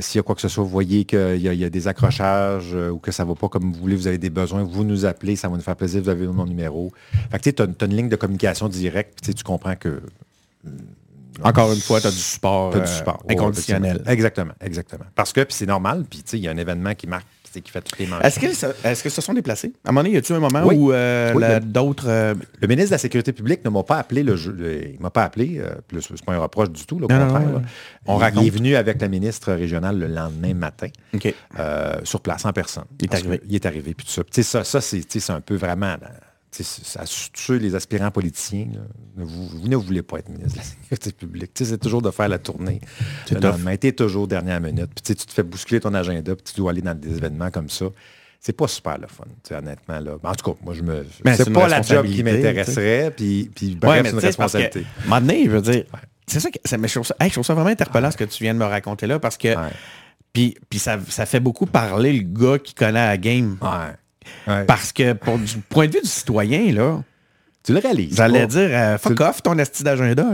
S'il y a quoi que ce soit, vous voyez qu'il y, a- il y a des accrochages ou que ça ne va pas comme vous voulez, vous avez des besoins, vous nous appelez, ça va nous faire plaisir, vous avez mon numéro. Fait que tu as, une ligne de communication directe, puis tu comprends que Encore une fois, tu as du support, tu as du euh, support. Inconditionnel. Exactement, exactement. Parce que, c'est normal, puis il y a un événement qui marque, qui fait toutes les manches. Est-ce qu'ils se- est-ce que se sont déplacés? À un moment donné, y a-tu un moment Oui. où euh, Oui, d'autres... euh, Le ministre de la Sécurité publique ne m'a pas appelé le jeu. le- il m'a pas appelé. euh, c'est pas un reproche du tout, là, au Non, contraire. non, là. non. On il, raconte. il est venu avec la ministre régionale le lendemain matin, sur place, en personne. Il est arrivé. que Il est arrivé, puis tout ça. Ça, c'est un peu vraiment. Ça tue les aspirants politiciens. là. Vous, vous ne voulez pas être ministre de la Sécurité publique. C'est toujours de faire la tournée. Le lendemain, t'es toujours dernière minute. Puis tu te fais bousculer ton agenda, puis tu dois aller dans des événements comme ça. C'est pas super le fun, honnêtement. Là. En tout cas, moi, je me. Mais c'est C'est pas la job qui m'intéresserait, puis, puis Ouais, bref, mais c'est une que, responsabilité. donné, je veux dire, c'est ça que, ça, mais je, trouve ça, hey, je trouve ça vraiment interpellant ce que tu viens de me raconter là, parce que, puis, puis ça, ça fait beaucoup parler le gars qui connaît la game. Ouais. Parce que, pour du point de vue du citoyen, là, Tu le réalises. j'allais dire, euh, fuck Tu- off ton esti d'agenda,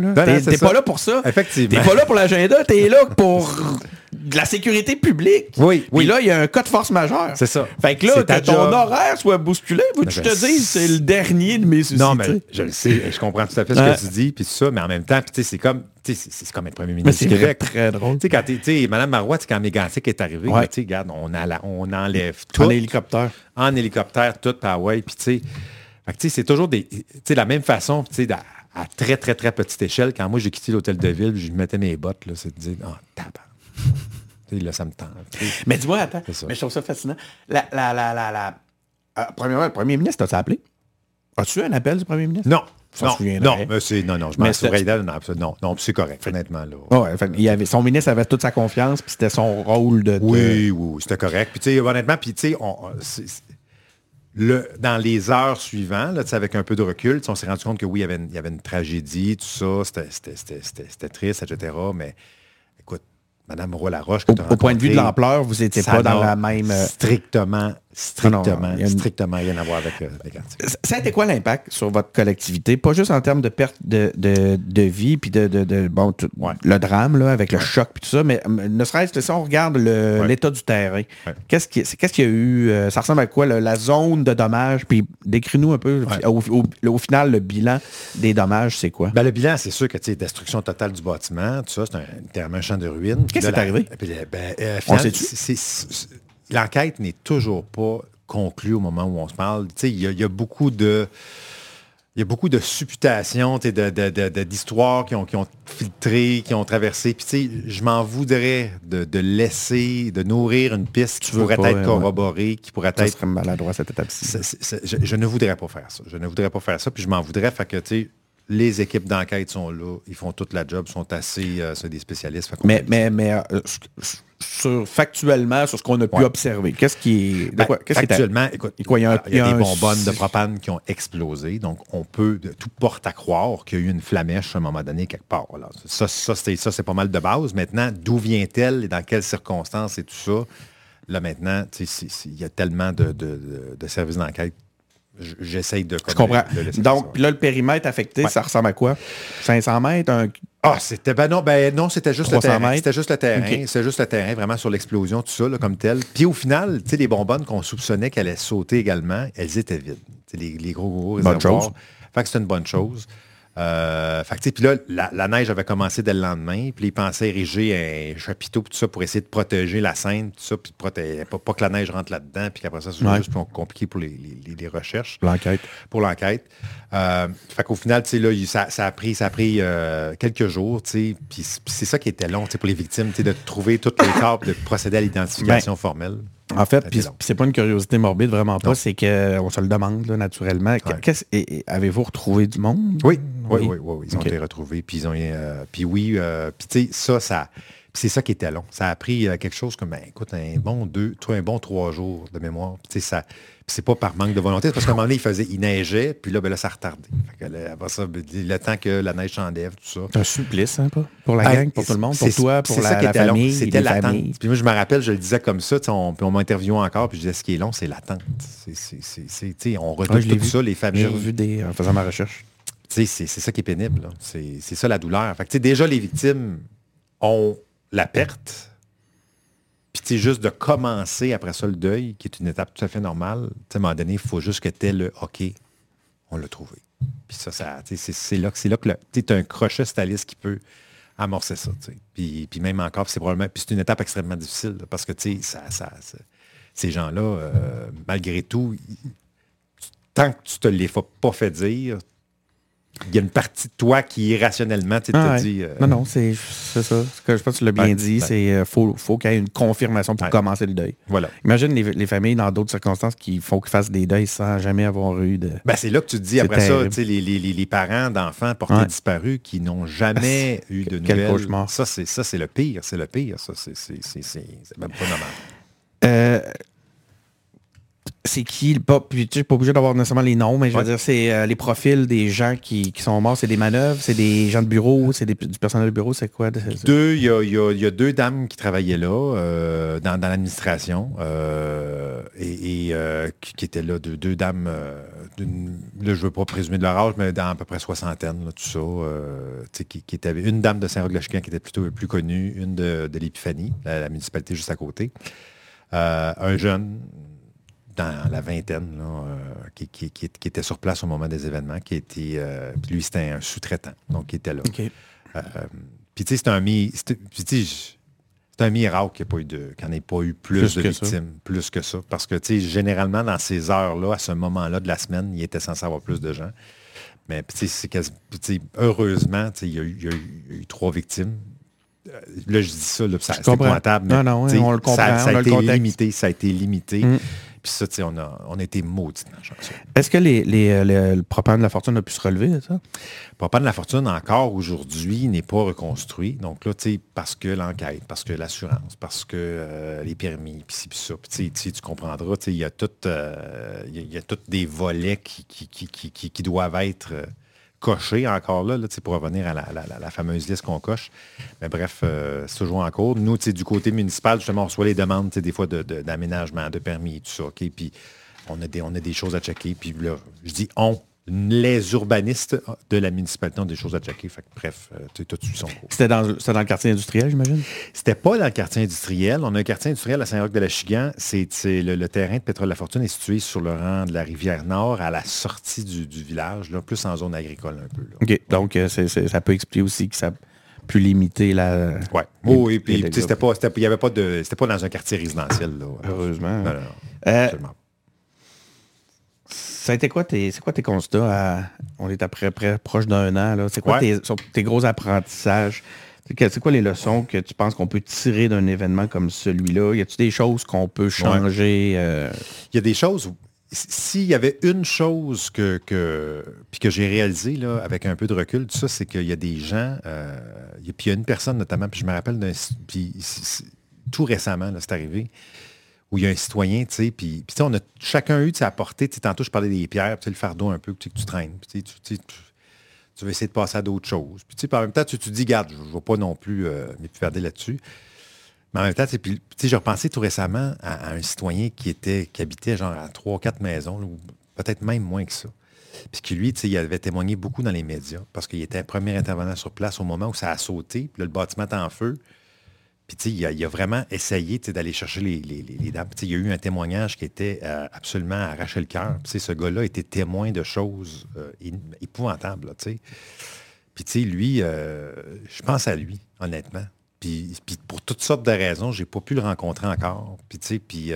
T'es pas là pour ça. Effectivement. T'es pas là pour l'agenda, t'es là pour de la sécurité publique. Oui, Puis oui. là, il y a un cas de force majeure. C'est ça. Fait que là, que ton job. horaire soit bousculé, faut que je Ben, te dise, c'est le dernier de mes soucis. Non, mais je le sais, je comprends tout à fait ce Ouais. que tu dis, puis tout ça, mais en même temps, c'est comme, c'est comme être premier Mais ministre c'est du Québec. très drôle. Tu sais, quand t'es, Mme Marois, quand Mégantic est arrivé, Ouais. tu sais, regarde, on, a la- on enlève tout En hélicoptère. en hélicoptère, tout par Hawaï, puis tu sais, c'est toujours des, tu sais, la même façon, tu sais, à, à très, très, très petite échelle, quand moi, j'ai quitté l'hôtel de ville, je mettais mes bottes, là, c'est de dire, oh, tabac. Tu sais, là, ça me tente. Mais dis-moi, attends, mais je trouve ça fascinant. La, la, la, la, la- euh, premièrement, le premier ministre, t'as-tu appelé? As-tu eu un appel du premier ministre? Non, non, non, c'est, non, non, je m'en souviens, non, non, non, c'est correct, honnêtement, là. Ah Ouais, fait, il avait, son ministre avait toute sa confiance, puis c'était son rôle de... Oui, oui, oui, c'était correct. Puis, tu sais, honnêtement, puis, tu sais, le, dans les heures suivantes, là, avec un peu de recul, on s'est rendu compte que oui, il y avait une, il y avait une tragédie, tout ça, c'était- triste, etc. Mais écoute, Mme Roy-Laroche, Au, au point de vue de l'ampleur, vous n'étiez pas dans la même... euh, Strictement, strictement, Non, non, strictement rien à voir avec, euh. Ça a été quoi l'impact sur votre collectivité? Pas juste en termes de perte de, de, de vie, puis de, de, de- bon, tout- Ouais. le drame, là, avec le choc, puis tout ça, mais ne serait-ce que si on regarde Ouais. l'état du terrain, qu'est-ce qu'il y a eu? euh, ça ressemble à quoi, le- la zone de dommages? Puis décris-nous un peu, au, au- au final, le bilan des dommages, c'est quoi? Ben, le bilan, c'est sûr que destruction totale du bâtiment, tout ça, c'est un, un champ de ruines. Qu'est-ce qui est la- arrivé? ben, euh, On finalement, L'enquête n'est toujours pas conclue au moment où on se parle. Il y, a- il y a beaucoup de. Il y a beaucoup de supputations, d'histoires qui ont, qui ont filtré, qui ont traversé. Puis, tu sais, je m'en voudrais de, de laisser, de nourrir une piste qui pourrait pas, être ouais. corroborée, qui pourrait Ça être maladroit cette étape-ci. je, je ne voudrais pas faire ça. Je ne voudrais pas faire ça, puis je m'en voudrais. Fait que, tu sais, les équipes d'enquête sont là, ils font toute la job, sont assez, euh, c'est des spécialistes. Mais, mais, mais euh, sur, factuellement, sur ce qu'on a pu Ouais. observer, qu'est-ce qui est... de Ben, quoi- qu'est-ce qui est- actuellement, écoute, il y a quoi, il y a un- il y a il y a des bonbonnes de propane qui ont explosé, donc on peut, de- tout porte à croire qu'il y a eu une flamèche à un moment donné quelque part. Voilà. Ça, ça, c'est, ça, c'est pas mal de base. Maintenant, d'où vient-elle et dans quelles circonstances et tout ça, là maintenant, il y a tellement de, de- de- services d'enquête j'essaye de... Je comprends. de Donc, ça. là, le périmètre affecté, Ouais. ça ressemble à quoi? 500 mètres? Un... Ah, c'était ben non, ben non, c'était juste le 300 terrain. C'était juste le terrain. C'était juste le terrain, vraiment sur l'explosion, tout ça, là, comme tel. Puis au final, tu sais, les bonbonnes qu'on soupçonnait qu'elles allaient sauter également, elles étaient vides. Les, les gros, gros Bonne réservoirs. chose. Fait que c'était une bonne chose. Euh, fait puis là, la, la neige avait commencé dès le lendemain, puis ils pensaient ériger un chapiteau, tout ça, pour essayer de protéger la scène, tout ça, puis protéger, pas, pas que la neige rentre là-dedans, puis qu'après ça, c'est Ouais. juste plus compliqué pour les, les- les- les recherches L'enquête. pour l'enquête. Euh, fait qu'au final, tu sais, là, ça, ça a pris, ça a pris euh, quelques jours, tu sais, puis c'est ça qui était long, tu sais, pour les victimes, tu sais, de trouver toutes les cartes, de procéder à l'identification formelle. En fait, puis c'est pas une curiosité morbide, vraiment pas, c'est qu'on se le demande, là, naturellement. Ouais. Avez-vous retrouvé du monde? Oui, oui, oui, oui, oui, ils ont été retrouvés, puis ils ont, euh, puis oui, euh, puis tu sais, ça, ça, c'est ça qui était long. Ça a pris quelque chose comme, ben, écoute, un bon deux, toi, un bon trois jours de mémoire. Puis tu sais, ça, c'est pas par manque de volonté, c'est parce qu'à un moment donné, il faisait, il neigeait, puis là, ben là, ça retardait. Ben, le temps que la neige s'enlève, tout ça. C'est un supplice, hein, pas? Pour la Ah, gang, pour tout le monde, pour toi, pour la, ça qui la était long. famille, C'était l'attente. Puis moi, je me rappelle, je le disais comme ça, on, puis on m'a interviewé encore, puis je disais, ce qui est long, c'est l'attente. On l'ai tout vu. ça, les J'ai familles. revu des, en faisant ma recherche. C'est ça qui est pénible. C'est ça la douleur. Fait que, déjà, les victimes ont la perte. Puis sais, juste de commencer après ça le deuil, qui est une étape tout à fait normale, tu sais, à un moment donné, il faut juste que tu le OK, on l'a trouvé. Puis ça, ça c'est c'est là, que- c'est là que tu as un crochet staliste qui peut amorcer ça. Puis, puis même encore, c'est probablement. Puis c'est une étape extrêmement difficile parce que ça, ça, ces gens-là, euh, malgré tout, tant que tu te les pas fait dire, il y a une partie de toi qui irrationnellement tu Ah te ouais. dit. euh, Non, non, c'est ça. Ce que je pense que tu l'as bien Ouais, dit, c'est euh, faut, faut qu'il y ait une confirmation pour Ouais. commencer le deuil. Voilà. Imagine les, les familles dans d'autres circonstances qui font qu'ils fassent des deuils sans jamais avoir eu de. Ben, c'est là que tu te dis, après ça, terrible. les, les- les- parents d'enfants portés disparus qui n'ont jamais eu de Quel nouvelles. cauchemar. Ça, c'est ça, c'est le pire. C'est le pire. Ça, c'est même pas normal. Euh, c'est qui pas puis tu sais, pas obligé d'avoir nécessairement les noms mais je veux Ouais. dire c'est euh, les profils des gens qui, qui sont morts c'est des manœuvres c'est des gens de bureau c'est du personnel de bureau c'est quoi? De- Deux, il y a, y a- y a deux dames qui travaillaient là, euh, dans, dans l'administration, euh, et, et, qui, qui étaient là, deux, deux dames, là, je veux pas présumer de leur âge, mais dans à peu près soixantaine, là, tout ça, qui, qui était, une dame de Saint-Roch-le-Chican qui était plutôt plus connue, une de, de l'Épiphanie, la, la municipalité juste à côté, un jeune dans la vingtaine, là, euh, qui, qui- qui- qui était sur place au moment des événements, qui était, euh, lui, c'était un sous-traitant, donc qui était là. Euh, puis tu sais, c'est un mi. un miracle qu'il n'y ait pas eu ait pas plus, Plus de ça. victimes, plus que ça. Parce que tu sais, généralement, dans ces heures-là, à ce moment-là de la semaine, il était censé avoir plus de gens. Mais tu sais, heureusement, tu sais, il y, a eu- il y a eu- il trois victimes. Là, je dis ça, c'est épouvantable, mais Non, non, on le comprend, Ça, ça on a a le été limité, ça a été limité. Mm. Puis ça, on a, on a été chanceux. est-ce que les, les, euh, le, le propane de la fortune a pu se relever de ça? Papa de la fortune, encore aujourd'hui, n'est pas reconstruit. Donc là, tu sais, parce que l'enquête, parce que l'assurance, parce que euh, les permis, puis ci, puis ça. Puis tu comprendras, il y a tout, euh, il y a- il y a tous des volets qui, qui, qui, qui, qui- qui doivent être euh, cochés encore là, là pour revenir à la, fameuse liste qu'on coche. Mais bref, euh, c'est toujours en cours. Nous, du côté municipal, justement, on reçoit les demandes, des fois, de- de- d'aménagement, de, permis, tout ça, OK? Puis on a, des, on a des choses à checker. Puis là, je dis on, les urbanistes de la municipalité ont des choses à checker. Fait que, bref, euh, tu tout suit son cours. C'était dans, le quartier industriel, j'imagine? C'était pas dans le quartier industriel. On a un quartier industriel à Saint-Roch-de-la-Chigan. C'est le, le terrain de Pétrole La Fortune est situé sur le rang de la rivière Nord, à la sortie du, du village, là, plus en zone agricole un peu. là. OK. Donc, euh, ça peut expliquer aussi que ça a pu limiter la... Ouais. Oh, et puis, c'était pas, c'était- il y avait pas de, c'était pas dans un quartier résidentiel. Là. Heureusement. Non, non, non. Euh. Ça a été quoi tes, c'est quoi tes constats à- on est après, près, proche d'un an, là? C'est quoi Ouais. tes, gros apprentissages? C'est quoi les leçons que tu penses qu'on peut tirer d'un événement comme celui-là? Y a-tu des choses qu'on peut changer? euh, Il y a des choses s'il y avait une chose que, que, puis que j'ai réalisé là, avec un peu de recul, tout ça, c'est qu'il y a des gens, euh, puis il y a une personne notamment, puis je me rappelle d'un, puis tout récemment, là, c'est arrivé, où il y a un citoyen, tu sais, puis, puis on a chacun eu de sa portée, tantôt je parlais des pierres, puis le fardeau un peu que tu, traînes, puis tu tu- tu veux essayer de passer à d'autres choses. Puis tu sais, en même temps, tu te dis, garde, je ne vais pas non plus euh, là-dessus. Mais en même temps, tu sais, j'ai repensé tout récemment à, un citoyen qui était qui habitait genre à trois, quatre maisons, ou peut-être même moins que ça. Puis lui, il avait témoigné beaucoup dans les médias parce qu'il était premier intervenant sur place au moment où ça a sauté, puis le bâtiment est en feu. Puis il a, il a, vraiment essayé d'aller chercher les, les, dames. il y a eu un témoignage qui était euh, absolument arraché le cœur. Ce gars-là était témoin de choses euh, épouvantables. Puis lui, euh, je pense à lui, honnêtement. Puis, pour toutes sortes de raisons, j'ai pas pu le rencontrer encore. Puis, puis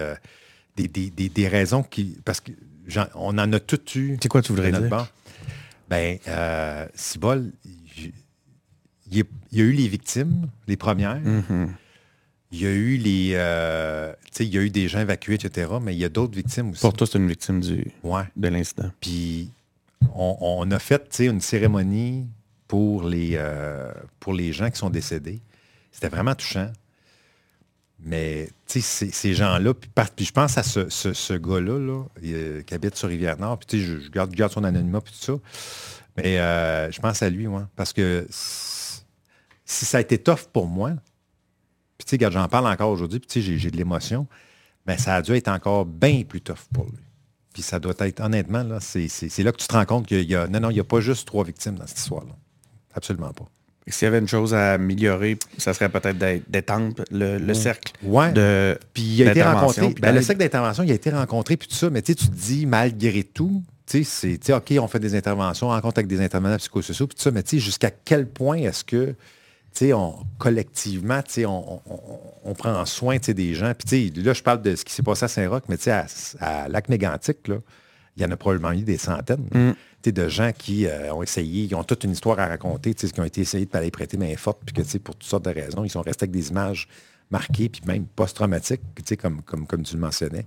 des, des, des, raisons qui... Parce que on en a tout eu. C'est quoi tu voudrais dire? Ben, Cibol, il y, a eu les victimes, les premières. Mm-hmm. Il y a eu les. Euh, il y a eu des gens évacués, etc. Mais il y a d'autres victimes aussi. Pour toi, c'est une victime du, ouais. de l'incident. Puis on, a fait une cérémonie pour les, euh, pour les gens qui sont décédés. C'était vraiment touchant. Mais ces gens-là, puis, je pense à ce, gars-là là, euh, qui habite sur Rivière-Nord, puis je, je garde, garde, son anonymat, puis tout ça. Mais je pense à lui, moi, parce que si ça a été tough pour moi, puis tu sais, j'en parle encore aujourd'hui, puis tu sais, j'ai de l'émotion, mais ça a dû être encore bien plus tough pour lui. Puis ça doit être, honnêtement, là, c'est là que tu te rends compte qu'il y a, non, non, il n'y a pas juste trois victimes dans cette histoire-là. Absolument pas. S'il y avait une chose à améliorer, ça serait peut-être d'étendre le, cercle ouais. de Puis il a été rencontré. Ben, le cercle d'intervention, il a été rencontré, puis tout ça, mais tu te dis, malgré tout, c'est, OK, on fait des interventions, on rencontre avec des intervenants psychosociaux, puis tout ça, mais jusqu'à quel point est-ce que, on, collectivement, on, on, prend soin des gens. Puis là, je parle de ce qui s'est passé à Saint-Roch, mais à, à Lac-Mégantic, là, il y en a probablement eu des centaines mm. de gens qui euh, ont essayé, qui ont toute une histoire à raconter, qui ont été essayés de aller prêter main forte, puis que pour toutes sortes de raisons, ils sont restés avec des images marquées, puis même post-traumatiques, comme, comme, comme tu le mentionnais.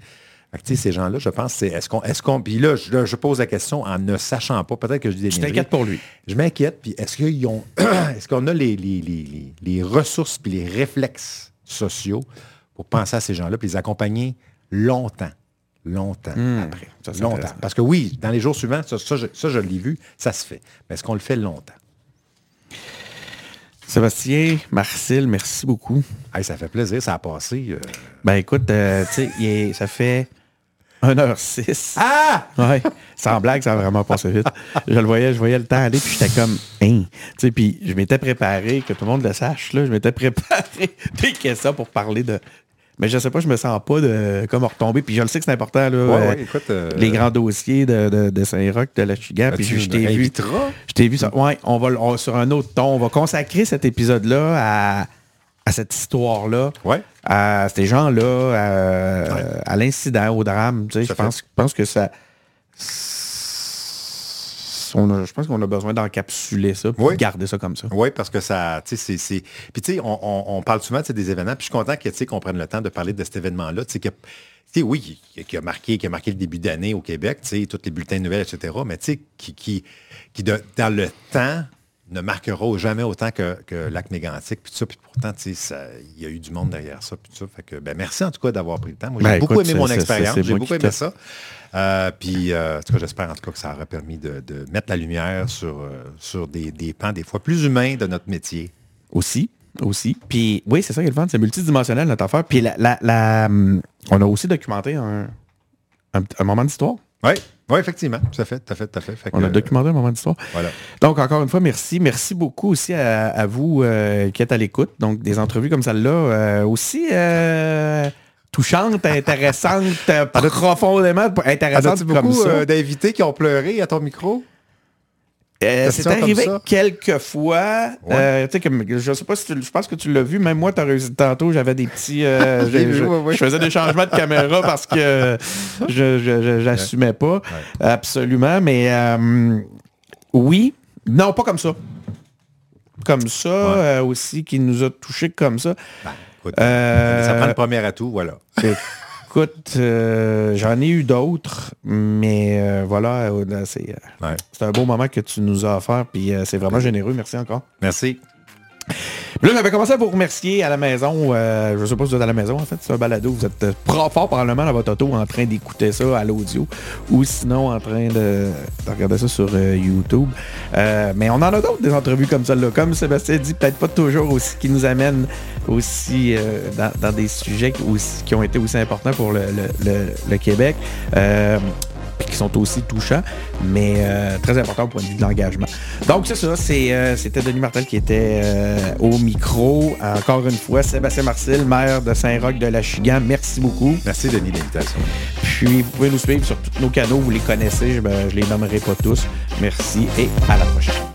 Ces gens-là, je pense, c'est est-ce qu'on. Est-ce qu'on puis là je, pose la question en ne sachant pas, peut-être que je dis des Je t'inquiète pour lui. Je m'inquiète, puis est-ce qu'ils ont est-ce qu'on a les, les, ressources puis les réflexes sociaux pour penser à ces gens-là, puis les accompagner longtemps? longtemps hmm. après? longtemps. Parce que oui, dans les jours suivants, ça, je, l'ai vu, ça se fait. Mais est-ce qu'on le fait longtemps? Sébastien, Marcel, merci beaucoup. ça fait plaisir, ça a passé. Euh. Ben écoute, euh, tu sais, ça fait 1h06. Ah! Ouais. Sans blague, ça a vraiment passé vite. je le voyais, je voyais le temps aller, puis j'étais comme, hein. Tu sais, puis je m'étais préparé, que tout le monde le sache, là, je m'étais préparé des questions pour parler de mais je sais pas, je me sens pas de comme retomber. Puis je le sais que c'est important, là, euh, euh, les grands dossiers de, de, Saint-Roch, de la Chigan. Puis je, t'ai vu. Je t'ai vu ça. Ouais, on va sur un autre ton. On va consacrer cet épisode-là à, à cette histoire-là. Ouais. À ces gens-là, à, l'incident, au drame. Tu sais, je pense, pense que ça je pense qu'on a besoin d'encapsuler ça, pour garder ça comme ça. Oui, parce que ça, tu sais, c'est... Puis tu sais, on, parle souvent des événements, puis je suis content qu'on prenne le temps de parler de cet événement-là, tu sais, oui, qui a, marqué, qui a marqué le début d'année au Québec, tu sais, tous les bulletins de nouvelles, etc., mais tu sais, qui, qui, qui dans le temps, ne marquera jamais autant que, que Lac Mégantic, puis ça. Puis pourtant, il y a eu du monde derrière ça, puis ça. Fait que, ben, merci en tout cas d'avoir pris le temps. Moi, j'ai ben, beaucoup aimé mon expérience. J'ai beaucoup aimé ça. Euh, puis, euh, en tout cas, j'espère en tout cas que ça aura permis de, mettre la lumière sur, euh, sur des, des, pans des fois plus humains de notre métier. Aussi, aussi. Puis, oui, c'est ça qui est le fun. C'est multidimensionnel, notre affaire. Puis, la, hum, on a aussi documenté un, un moment d'histoire. Oui. Oui, effectivement, tout à fait, tout à fait, tout à fait. On a documenté un moment d'histoire. Voilà. Donc, encore une fois, merci. Merci beaucoup aussi à, vous euh, qui êtes à l'écoute. Donc, des entrevues comme celle-là, euh, aussi euh, touchantes, intéressantes, profondément intéressantes. beaucoup d'invités qui ont pleuré à ton micro? Euh, c'est arrivé quelques fois. Euh, je sais pas si tu, je pense que tu l'as vu. Même moi, as réussi tantôt. J'avais des petits. Euh, je, faisais des changements de caméra parce que je j'assumais pas absolument. Mais oui, non, pas comme ça. Comme ça aussi, qui nous a touchés comme ça. Ben, ça prend le premier atout, voilà. Écoute, euh, j'en ai eu d'autres, mais euh, voilà, euh, c'est un beau moment que tu nous as offert, puis c'est vraiment généreux. Merci encore. Merci. Là, j'avais commencé à vous remercier à la maison. je ne sais pas si vous êtes à la maison, en fait, c'est un balado. Vous êtes fort probablement dans votre auto en train d'écouter ça à l'audio ou sinon en train de, regarder ça sur YouTube. mais on en a d'autres, des entrevues comme celle-là. Comme Sébastien dit, peut-être pas toujours aussi, qui nous amènent aussi dans, des sujets qui, ont été aussi importants pour le, Québec. Puis qui sont aussi touchants, mais euh, très importants au point de vue de l'engagement. Donc c'est ça, c'était Denis Martel qui était au micro. Encore une fois, Sébastien Marcel, maire de Saint-Roch de la Chigan, merci beaucoup. Merci Denis l'invitation. Puis vous pouvez nous suivre sur tous nos canaux, vous les connaissez, je, je les nommerai pas tous. Merci et à la prochaine.